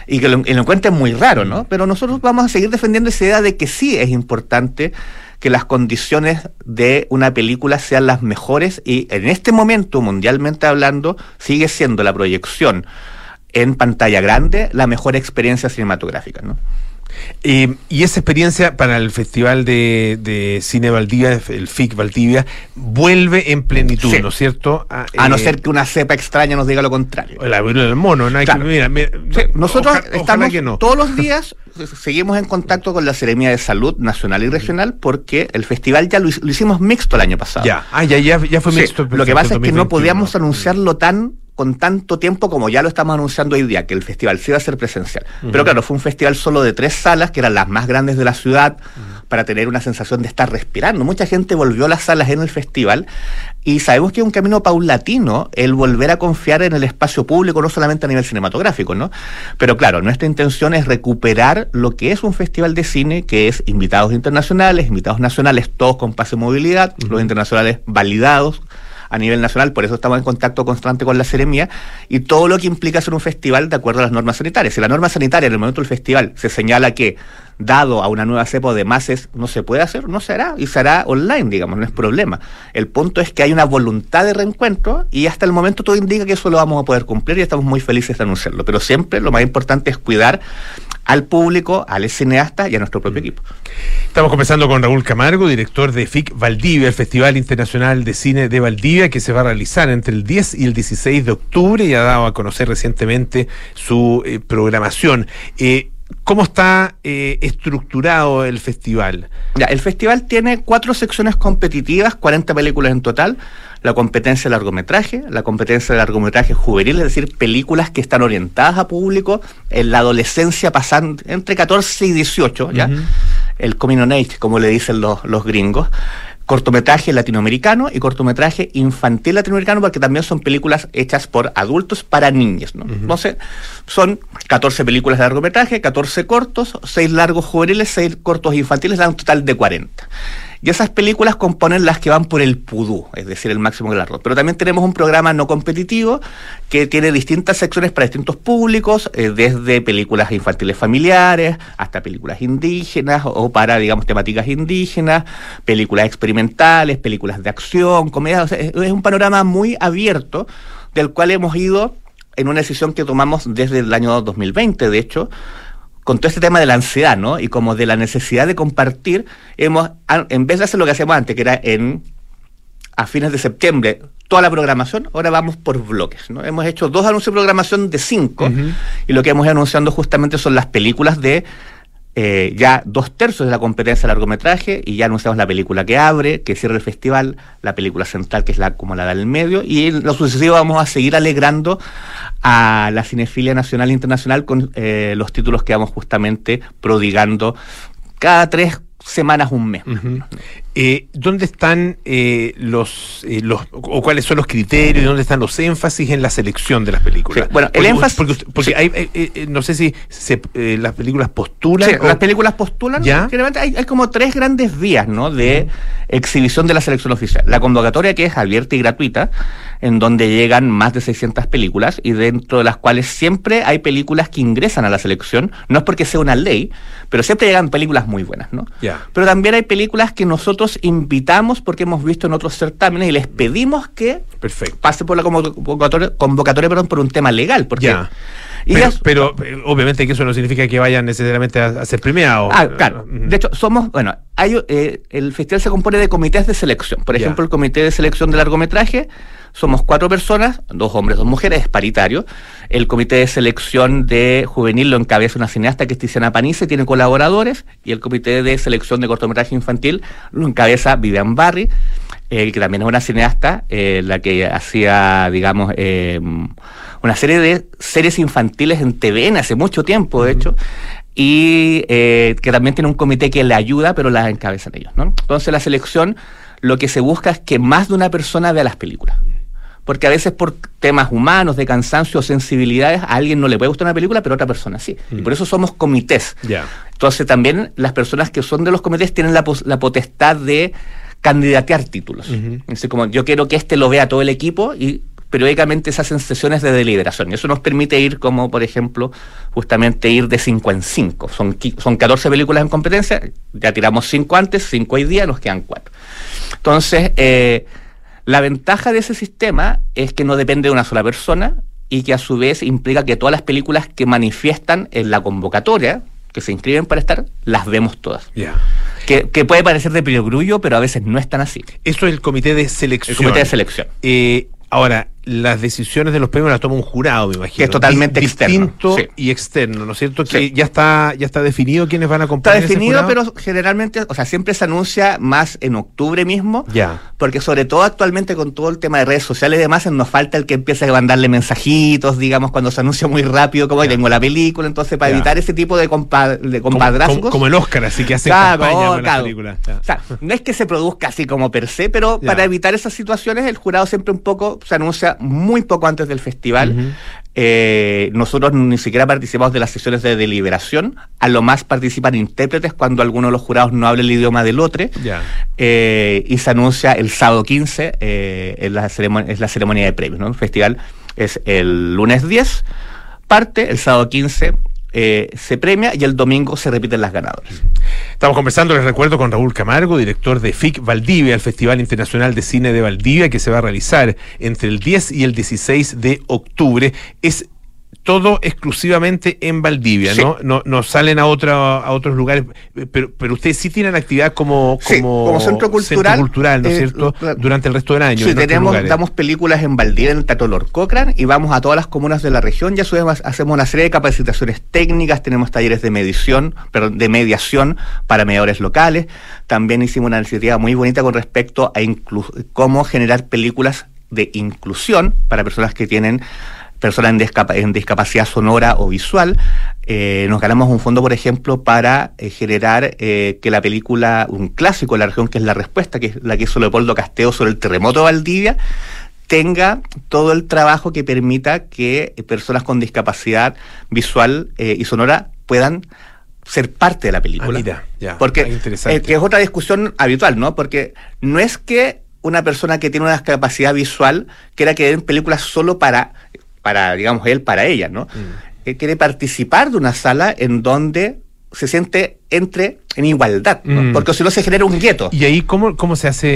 Y que lo, y lo encuentren muy raro, ¿no? Pero nosotros vamos a seguir defendiendo esa idea de que sí es importante que las condiciones de una película sean las mejores y en este momento, mundialmente hablando, sigue siendo la proyección en pantalla grande la mejor experiencia cinematográfica, ¿no? Eh, y esa experiencia para el Festival de, de Cine Valdivia, el FIC Valdivia, vuelve en plenitud, Sí. ¿no es cierto? A no eh, ser que una cepa extraña nos diga lo contrario. La viruela del mono, no hay Claro. que, mira, mira, Sí, nosotros oja- estamos que no. todos los días, seguimos en contacto con la Seremía de Salud Nacional y Regional porque el festival ya lo, hic- lo hicimos mixto el año pasado. Ya, ah, ya, ya, ya fue Sí, mixto. lo que pasa es que no 2021. podíamos anunciarlo tan con tanto tiempo como ya lo estamos anunciando hoy día, que el festival sí va a ser presencial. Pero claro, fue un festival solo de tres salas, que eran las más grandes de la ciudad, para tener una sensación de estar respirando. Mucha gente volvió a las salas en el festival y sabemos que es un camino paulatino el volver a confiar en el espacio público, no solamente a nivel cinematográfico, ¿no? Pero claro, nuestra intención es recuperar lo que es un festival de cine, que es invitados internacionales, invitados nacionales, todos con pase de movilidad, los internacionales validados a nivel nacional, por eso estamos en contacto constante con la Seremía, y todo lo que implica hacer un festival de acuerdo a las normas sanitarias. Si la norma sanitaria en el momento del festival se señala que, dado a una nueva cepa de mases, no se puede hacer, no se hará, y se hará online, digamos, no es problema. El punto es que hay una voluntad de reencuentro, y hasta el momento todo indica que eso lo vamos a poder cumplir, y estamos muy felices de anunciarlo. Pero siempre lo más importante es cuidar al público, al cineasta y a nuestro propio equipo. Estamos conversando con Raúl Camargo, director de FIC Valdivia, el Festival Internacional de Cine de Valdivia, que se va a realizar entre el 10 y el 16 de octubre y ha dado a conocer recientemente su eh, programación. Eh, ¿Cómo está eh, estructurado el festival? Ya, el festival tiene cuatro secciones competitivas, 40 películas en total. La competencia de largometraje, la competencia de largometraje juvenil, es decir, películas que están orientadas a público en la adolescencia pasando entre 14 y 18, ¿ya? El coming on age, como le dicen los, los gringos. Cortometraje latinoamericano y cortometraje infantil latinoamericano, porque también son películas hechas por adultos para niños, ¿no? Entonces, son 14 películas de largometraje, 14 cortos, 6 largos juveniles, 6 cortos infantiles, dan un total de 40. Y esas películas componen las que van por el pudú, es decir, el máximo galardón. Pero también tenemos un programa no competitivo que tiene distintas secciones para distintos públicos, eh, desde películas infantiles familiares hasta películas indígenas o para, digamos, temáticas indígenas, películas experimentales, películas de acción, comedias. O sea, es un panorama muy abierto del cual hemos ido en una decisión que tomamos desde el año 2020, de hecho, con todo este tema de la ansiedad, ¿no? Y como de la necesidad de compartir, hemos, en vez de hacer lo que hacíamos antes, que era en a fines de septiembre, toda la programación, ahora vamos por bloques, ¿no? Hemos hecho dos anuncios de programación de cinco, y lo que hemos ido anunciando justamente son las películas de eh, ya dos tercios de la competencia de largometraje, y ya anunciamos la película que abre, que cierra el festival, la película central, que es la como la del medio, y en lo sucesivo vamos a seguir alegrando a la cinefilia nacional e internacional con eh, los títulos que vamos justamente prodigando cada tres semanas, un mes. Eh, ¿Dónde están eh, los, eh, los, o cuáles son los criterios, dónde están los énfasis en la selección de las películas? Sí, bueno, el Porque- énfasis- Porque, porque sí. hay, eh, eh, no sé si se, las películas postulan. Sí, o- las películas postulan. ¿Ya? Generalmente hay, hay como tres grandes vías ¿no? de exhibición de la selección oficial. La convocatoria que es abierta y gratuita, en donde llegan más de 600 películas y dentro de las cuales siempre hay películas que ingresan a la selección. No es porque sea una ley, pero siempre llegan películas muy buenas. ¿no? Ya. Pero también hay películas que nosotros invitamos porque hemos visto en otros certámenes y les pedimos que Perfecto. pase por la convocatoria, convocatoria perdón, por un tema legal. Porque, Ya. Y pero, eh, obviamente que eso no significa que vayan necesariamente a, a ser premiados. Ah, claro. De hecho, somos, bueno, hay, eh, el festival se compone de comités de selección. Por ejemplo, el comité de selección de largometraje, somos cuatro personas, dos hombres, dos mujeres, es paritario. El comité de selección de juvenil lo encabeza una cineasta que es Tiziana Panice, tiene colaboradores, y el comité de selección de cortometraje infantil lo encabeza Vivian Barry, eh, que también es una cineasta, eh, la que hacía, digamos, eh, una serie de series infantiles en TVN hace mucho tiempo, de hecho, y eh, que también tiene un comité que le ayuda, pero las encabezan ellos, ¿no? Entonces la selección, lo que se busca es que más de una persona vea las películas. porque a veces por temas humanos, de cansancio o sensibilidades, a alguien no le puede gustar una película, pero a otra persona sí. Y por eso somos comités. Ya. Entonces también las personas que son de los comités tienen la, la potestad de candidatear títulos. Es decir, como yo quiero que este lo vea todo el equipo y periódicamente se hacen sesiones de deliberación. Y eso nos permite ir como, por ejemplo, justamente ir de 5 en 5. Son, son 14 películas en competencia, ya tiramos 5 antes, 5 hoy día, nos quedan 4. Entonces, eh, la ventaja de ese sistema es que no depende de una sola persona y que a su vez implica que todas las películas que manifiestan en la convocatoria, que se inscriben para estar, las vemos todas. Que, que puede parecer de perogrullo, pero a veces no es tan así. Eso es el comité de selección. El comité de selección. Eh, ahora, las decisiones de los premios las toma un jurado, me imagino. Que es totalmente externo, Distinto sí. y externo, ¿no es cierto? Que Sí. ya está ya está definido quiénes van a Está acompañar ese definido, jurado? pero generalmente, o sea, siempre se anuncia más en octubre mismo, Ya. porque sobre todo actualmente con todo el tema de redes sociales y demás, nos falta el que empiece a mandarle mensajitos, digamos, cuando se anuncia muy rápido, como "Ay, tengo la película, entonces para Ya. evitar ese tipo de, compa- de Como, compadrazgos. como- como el Oscar, así que hace Claro, campaña con las claro. películas. Ya. O sea, no es que se produzca así como per se, pero Ya. para evitar esas situaciones, el jurado siempre un poco se anuncia muy poco antes del festival. Eh, nosotros ni siquiera participamos de las sesiones de deliberación. A lo más participan intérpretes cuando alguno de los jurados no habla el idioma del otro. Eh, y se anuncia el sábado 15, eh, es, la ceremonia, es la ceremonia de premios. ¿no? El festival es el lunes 10, parte, el sábado 15 eh, se premia y el domingo se repiten las ganadoras. Estamos conversando, les recuerdo, con Raúl Camargo, director de FIC Valdivia, el Festival Internacional de Cine de Valdivia, que se va a realizar entre el 10 y el 16 de octubre. Es todo exclusivamente en Valdivia, Sí. ¿no? ¿no? No salen a, otra, a otros lugares, pero, pero ustedes sí tienen actividad como, Sí, como, centro cultural, cultural, ¿no es eh, cierto? claro. Durante el resto del año. Sí, tenemos, damos películas en Valdivia, en el Teatro Lord Cochrane, y vamos a todas las comunas de la región. Ya subimos- hacemos una serie de capacitaciones técnicas, tenemos talleres de medición, perdón, de mediación para mediadores locales. También hicimos una iniciativa muy bonita con respecto a cómo generar películas de inclusión para personas que tienen personas en, discapa- en discapacidad sonora o visual. Eh, nos ganamos un fondo, por ejemplo, para eh, generar eh, que la película, un clásico de la región, que es La Respuesta, que es la que hizo Leopoldo Casteo sobre el terremoto de Valdivia, tenga todo el trabajo que permita que eh, personas con discapacidad visual y sonora puedan ser parte de la película. Ah, mira, ya. Porque que es otra discusión habitual, ¿no? Porque no es que una persona que tiene una discapacidad visual quiera que den películas solo para, para digamos, él, para ella, ¿no? Mm. Él quiere participar de una sala en donde se siente entre en igualdad, ¿no? Mm. porque si no se genera un gueto. ¿Y ahí cómo, cómo se hace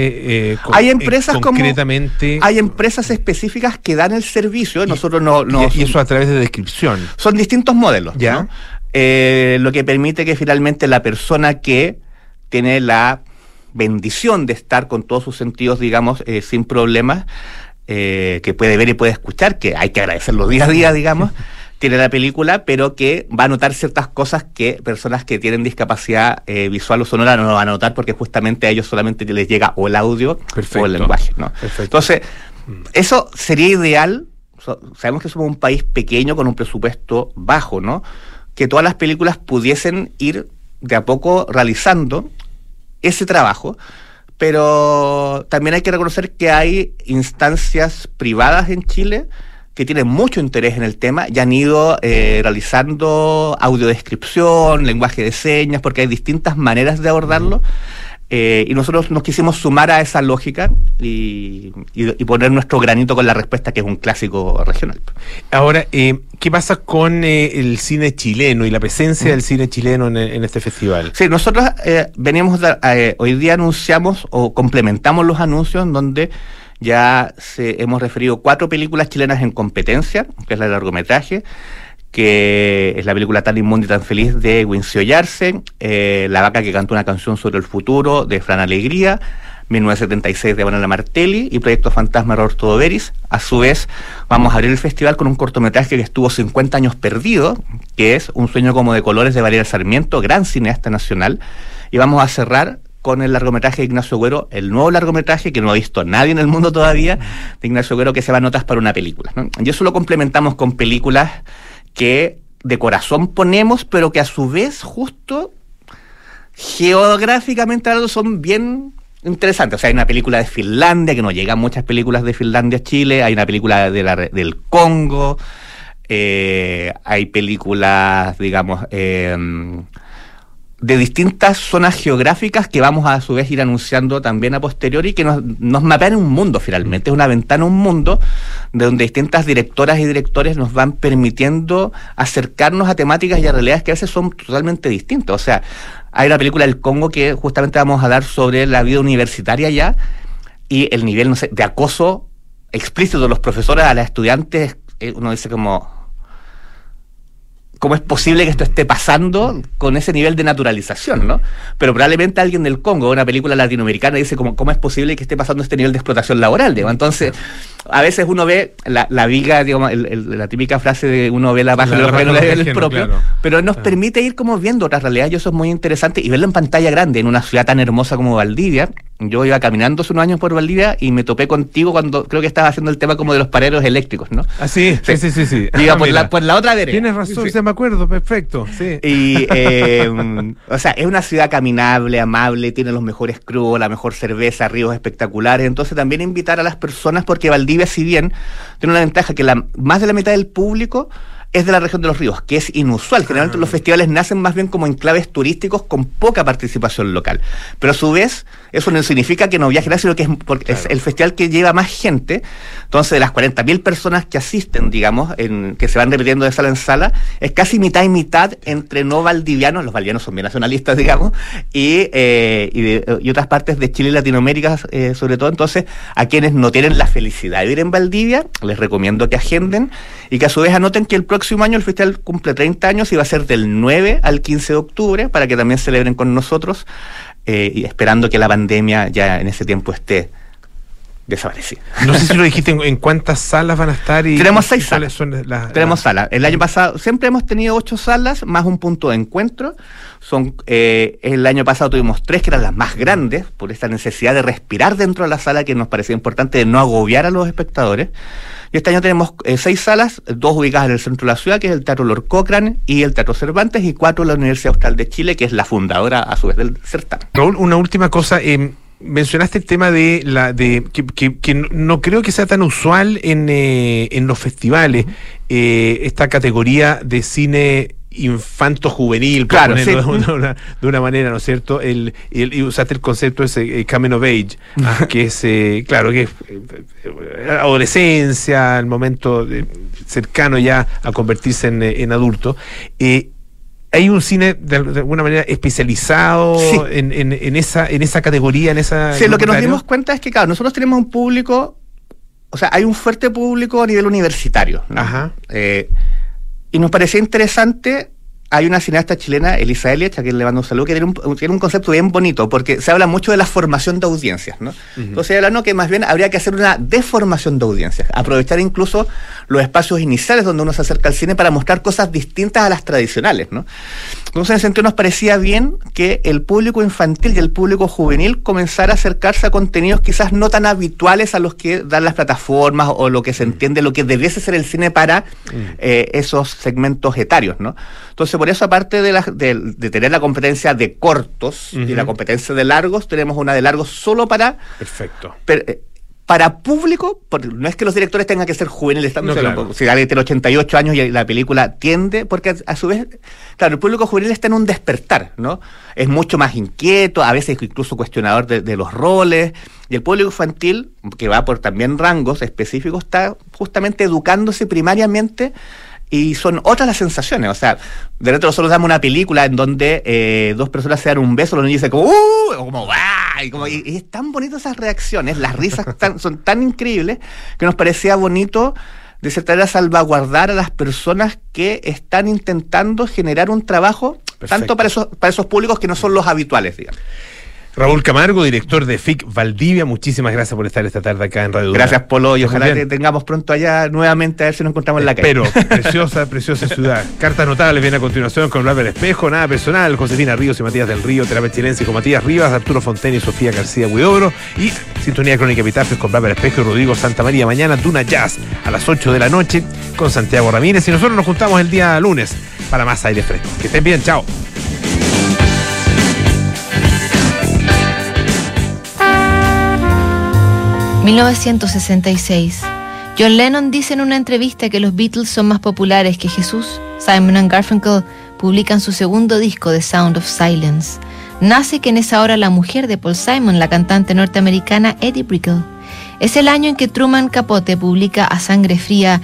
eh, con- Hay eh, empresas como- concretamente? Hay empresas específicas que dan el servicio, nosotros no... no y, y eso a través de descripción. son distintos modelos. Ya. ¿no? Eh, lo que permite que finalmente la persona que tiene la bendición de estar con todos sus sentidos, digamos, eh, sin problemas, eh, que puede ver y puede escuchar, que hay que agradecerlo día a día, digamos, tiene la película, pero que va a notar ciertas cosas que personas que tienen discapacidad eh, visual o sonora no lo van a notar porque justamente a ellos solamente les llega o el audio o el lenguaje. ¿no? Perfecto. Entonces, eso sería ideal. So- sabemos que somos un país pequeño con un presupuesto bajo, ¿no? Que todas las películas pudiesen ir de a poco realizando ese trabajo, pero también hay que reconocer que hay instancias privadas en Chile que tienen mucho interés en el tema y han ido eh, realizando audiodescripción, lenguaje de señas, porque hay distintas maneras de abordarlo. Eh, y nosotros nos quisimos sumar a esa lógica y, y- y poner nuestro granito con la respuesta, que es un clásico regional. Ahora, eh, ¿qué pasa con eh, el cine chileno y la presencia del cine chileno en, en este festival? Sí, nosotros eh, venimos, de- eh, hoy día anunciamos o complementamos los anuncios en donde ya se, hemos referido cuatro películas chilenas en competencia, que es la de largometraje, que es la película Tan inmunda y tan feliz de Wincio Yarse, eh, La vaca que cantó una canción sobre el futuro de Fran Alegría, 1976 de Manuela Martelli y Proyecto Fantasma de Roberto Doveris. A su vez, vamos a abrir el festival con un cortometraje que estuvo 50 años perdido, que es Un sueño como de colores de Valeria Sarmiento, gran cineasta nacional. Y vamos a cerrar con el largometraje de Ignacio Güero, el nuevo largometraje que no ha visto nadie en el mundo todavía, de Ignacio Güero, que se llama Notas para una película. Y eso lo complementamos con películas que de corazón ponemos, pero que a su vez justo geográficamente hablando son bien interesante. O sea, hay una película de Finlandia, que no llegan muchas películas de Finlandia a Chile, hay una película del Congo, eh, hay películas, digamos, eh, de distintas zonas geográficas que vamos a, a su vez ir anunciando también a posteriori que nos, nos mapean un mundo finalmente, es una ventana un mundo de donde distintas directoras y directores nos van permitiendo acercarnos a temáticas y a realidades que a veces son totalmente distintas. O sea, hay una película del Congo que justamente vamos a dar sobre la vida universitaria ya y el nivel no sé, de acoso explícito de los profesores a las estudiantes, eh, uno dice como cómo es posible que esto esté pasando con ese nivel de naturalización, ¿no? Pero probablemente alguien del Congo, una película latinoamericana, dice cómo, cómo es posible que esté pasando este nivel de explotación laboral, digamos. Entonces, a veces uno ve la, la viga, digamos, el- el- la típica frase de uno ve la baja La de los renos del propio, claro. pero nos permite ir como viendo otras realidades y eso es muy interesante y verlo en pantalla grande en una ciudad tan hermosa como Valdivia. Yo iba caminando hace unos años por Valdivia y me topé contigo cuando creo que estaba haciendo el tema como de los pareros eléctricos, ¿no? Ah, sí, sí, sí, sí. sí. Ah, por, la, por la otra vereda. Tienes razón, Sí. se me acuerdo, perfecto. Sí. Y, eh, o sea, es una ciudad caminable, amable, tiene los mejores cruz, la mejor cerveza, ríos espectaculares. Entonces también invitar a las personas, porque Valdivia, si bien tiene una ventaja que la, más de la mitad del público es de la región de los ríos, que es inusual. Generalmente los festivales nacen más bien como enclaves turísticos con poca participación local. Pero a su vez, eso no significa que no viaje nadie, sino que es, porque es el festival que lleva más gente. Entonces, de las 40.000 personas que asisten, digamos, en, que se van repitiendo de sala en sala, es casi mitad y mitad entre no valdivianos, los valdivianos son bien nacionalistas, digamos, y, eh, y, de- y otras partes de Chile y Latinoamérica, eh, sobre todo. Entonces, a quienes no tienen la felicidad de vivir en Valdivia, les recomiendo que agenden y que a su vez anoten que el próximo año el festival cumple 30 años y va a ser del 9 al 15 de octubre para que también celebren con nosotros eh, y esperando que la pandemia ya en ese tiempo esté desaparecida. No sé si lo dijiste en, en cuántas salas van a estar y Tenemos seis salas. son las- Tenemos las- salas. El año pasado siempre hemos tenido ocho salas más un punto de encuentro. Son eh, el año pasado tuvimos tres que eran las más grandes por esta necesidad de respirar dentro de la sala que nos parecía importante de no agobiar a los espectadores. Y este año tenemos eh, seis salas, dos ubicadas en el centro de la ciudad, que es el Teatro Lord Cochrane y el Teatro Cervantes, y cuatro en la Universidad Austral de Chile, que es la fundadora a su vez del certamen. Raúl, una última cosa. eh, mencionaste el tema de la de que, que- que no- creo que sea tan usual en, eh, en los festivales eh, esta categoría de cine infanto juvenil Claro, sí. de, una, de una manera no es cierto el, el- y usaste el concepto ese eh, coming of age que es eh, claro que es eh, adolescencia el momento de- cercano ya a convertirse en, en adulto. Eh, hay un cine de, de alguna manera especializado Sí. en, en- en esa en esa categoría, en esa Sí, lo que nos dimos cuenta es que, claro, nosotros tenemos un público, o sea, hay un fuerte público a nivel universitario. ¿no? Ajá. Eh, y nos parecía interesante. Hay una cineasta chilena, Elisa Eliach, a quien le mando un saludo, que tiene un, tiene un concepto bien bonito, porque se habla mucho de la formación de audiencias, ¿no? Entonces, hablando que más bien habría que hacer una deformación de audiencias, aprovechar incluso los espacios iniciales donde uno se acerca al cine para mostrar cosas distintas a las tradicionales, ¿no? Entonces, en ese sentido, nos parecía bien que el público infantil y el público juvenil comenzara a acercarse a contenidos quizás no tan habituales a los que dan las plataformas o lo que se entiende, lo que debiese ser el cine para eh, esos segmentos etarios, ¿no? Entonces, por eso, aparte de, la- de- de tener la competencia de cortos y la competencia de largos, tenemos una de largos solo para Perfecto. per- eh, para público, porque no es que los directores tengan que ser juveniles, No, claro. si alguien tiene 88 años y la película tiende, porque a, a su vez, claro, el público juvenil está en un despertar, ¿no? Es mucho más inquieto, a veces incluso cuestionador de, de los roles, y el público infantil, que va por también rangos específicos, está justamente educándose primariamente y son otras las sensaciones. O sea, de repente nosotros damos una película en donde eh, dos personas se dan un beso, los niños dicen como ¡Uh! o como. Y, como, y, y es tan bonito esas reacciones, las risas tan- son tan increíbles que nos parecía bonito de cierta manera salvaguardar a las personas que están intentando generar un trabajo tanto para esos, para esos públicos que no son los habituales, digamos. Raúl Camargo, director de FIC Valdivia, muchísimas gracias por estar esta tarde acá en Radio Duna. Gracias, Polo, y ojalá te tengamos pronto allá nuevamente a ver si nos encontramos en la calle. Pero, preciosa, preciosa ciudad. Cartas notables viene a continuación con Blanca del Espejo, nada personal, Josefina Ríos y Matías del Río, Terapia Chilense con Matías Rivas, Arturo Fontaine y Sofía García Huidobro, y Sintonía Crónica Epitafios con Blanca del Espejo y Rodrigo Santa María. Mañana Duna Jazz a las 8 de la noche con Santiago Ramírez y nosotros nos juntamos el día lunes para más aire fresco. Que estén bien, chao. 1966. John Lennon dice en una entrevista que los Beatles son más populares que Jesús. Simon and Garfunkel publican su segundo disco, The Sound of Silence. Nace que en esa hora la mujer de Paul Simon, la cantante norteamericana Eddie Brickell. Es el año en que Truman Capote publica A Sangre Fría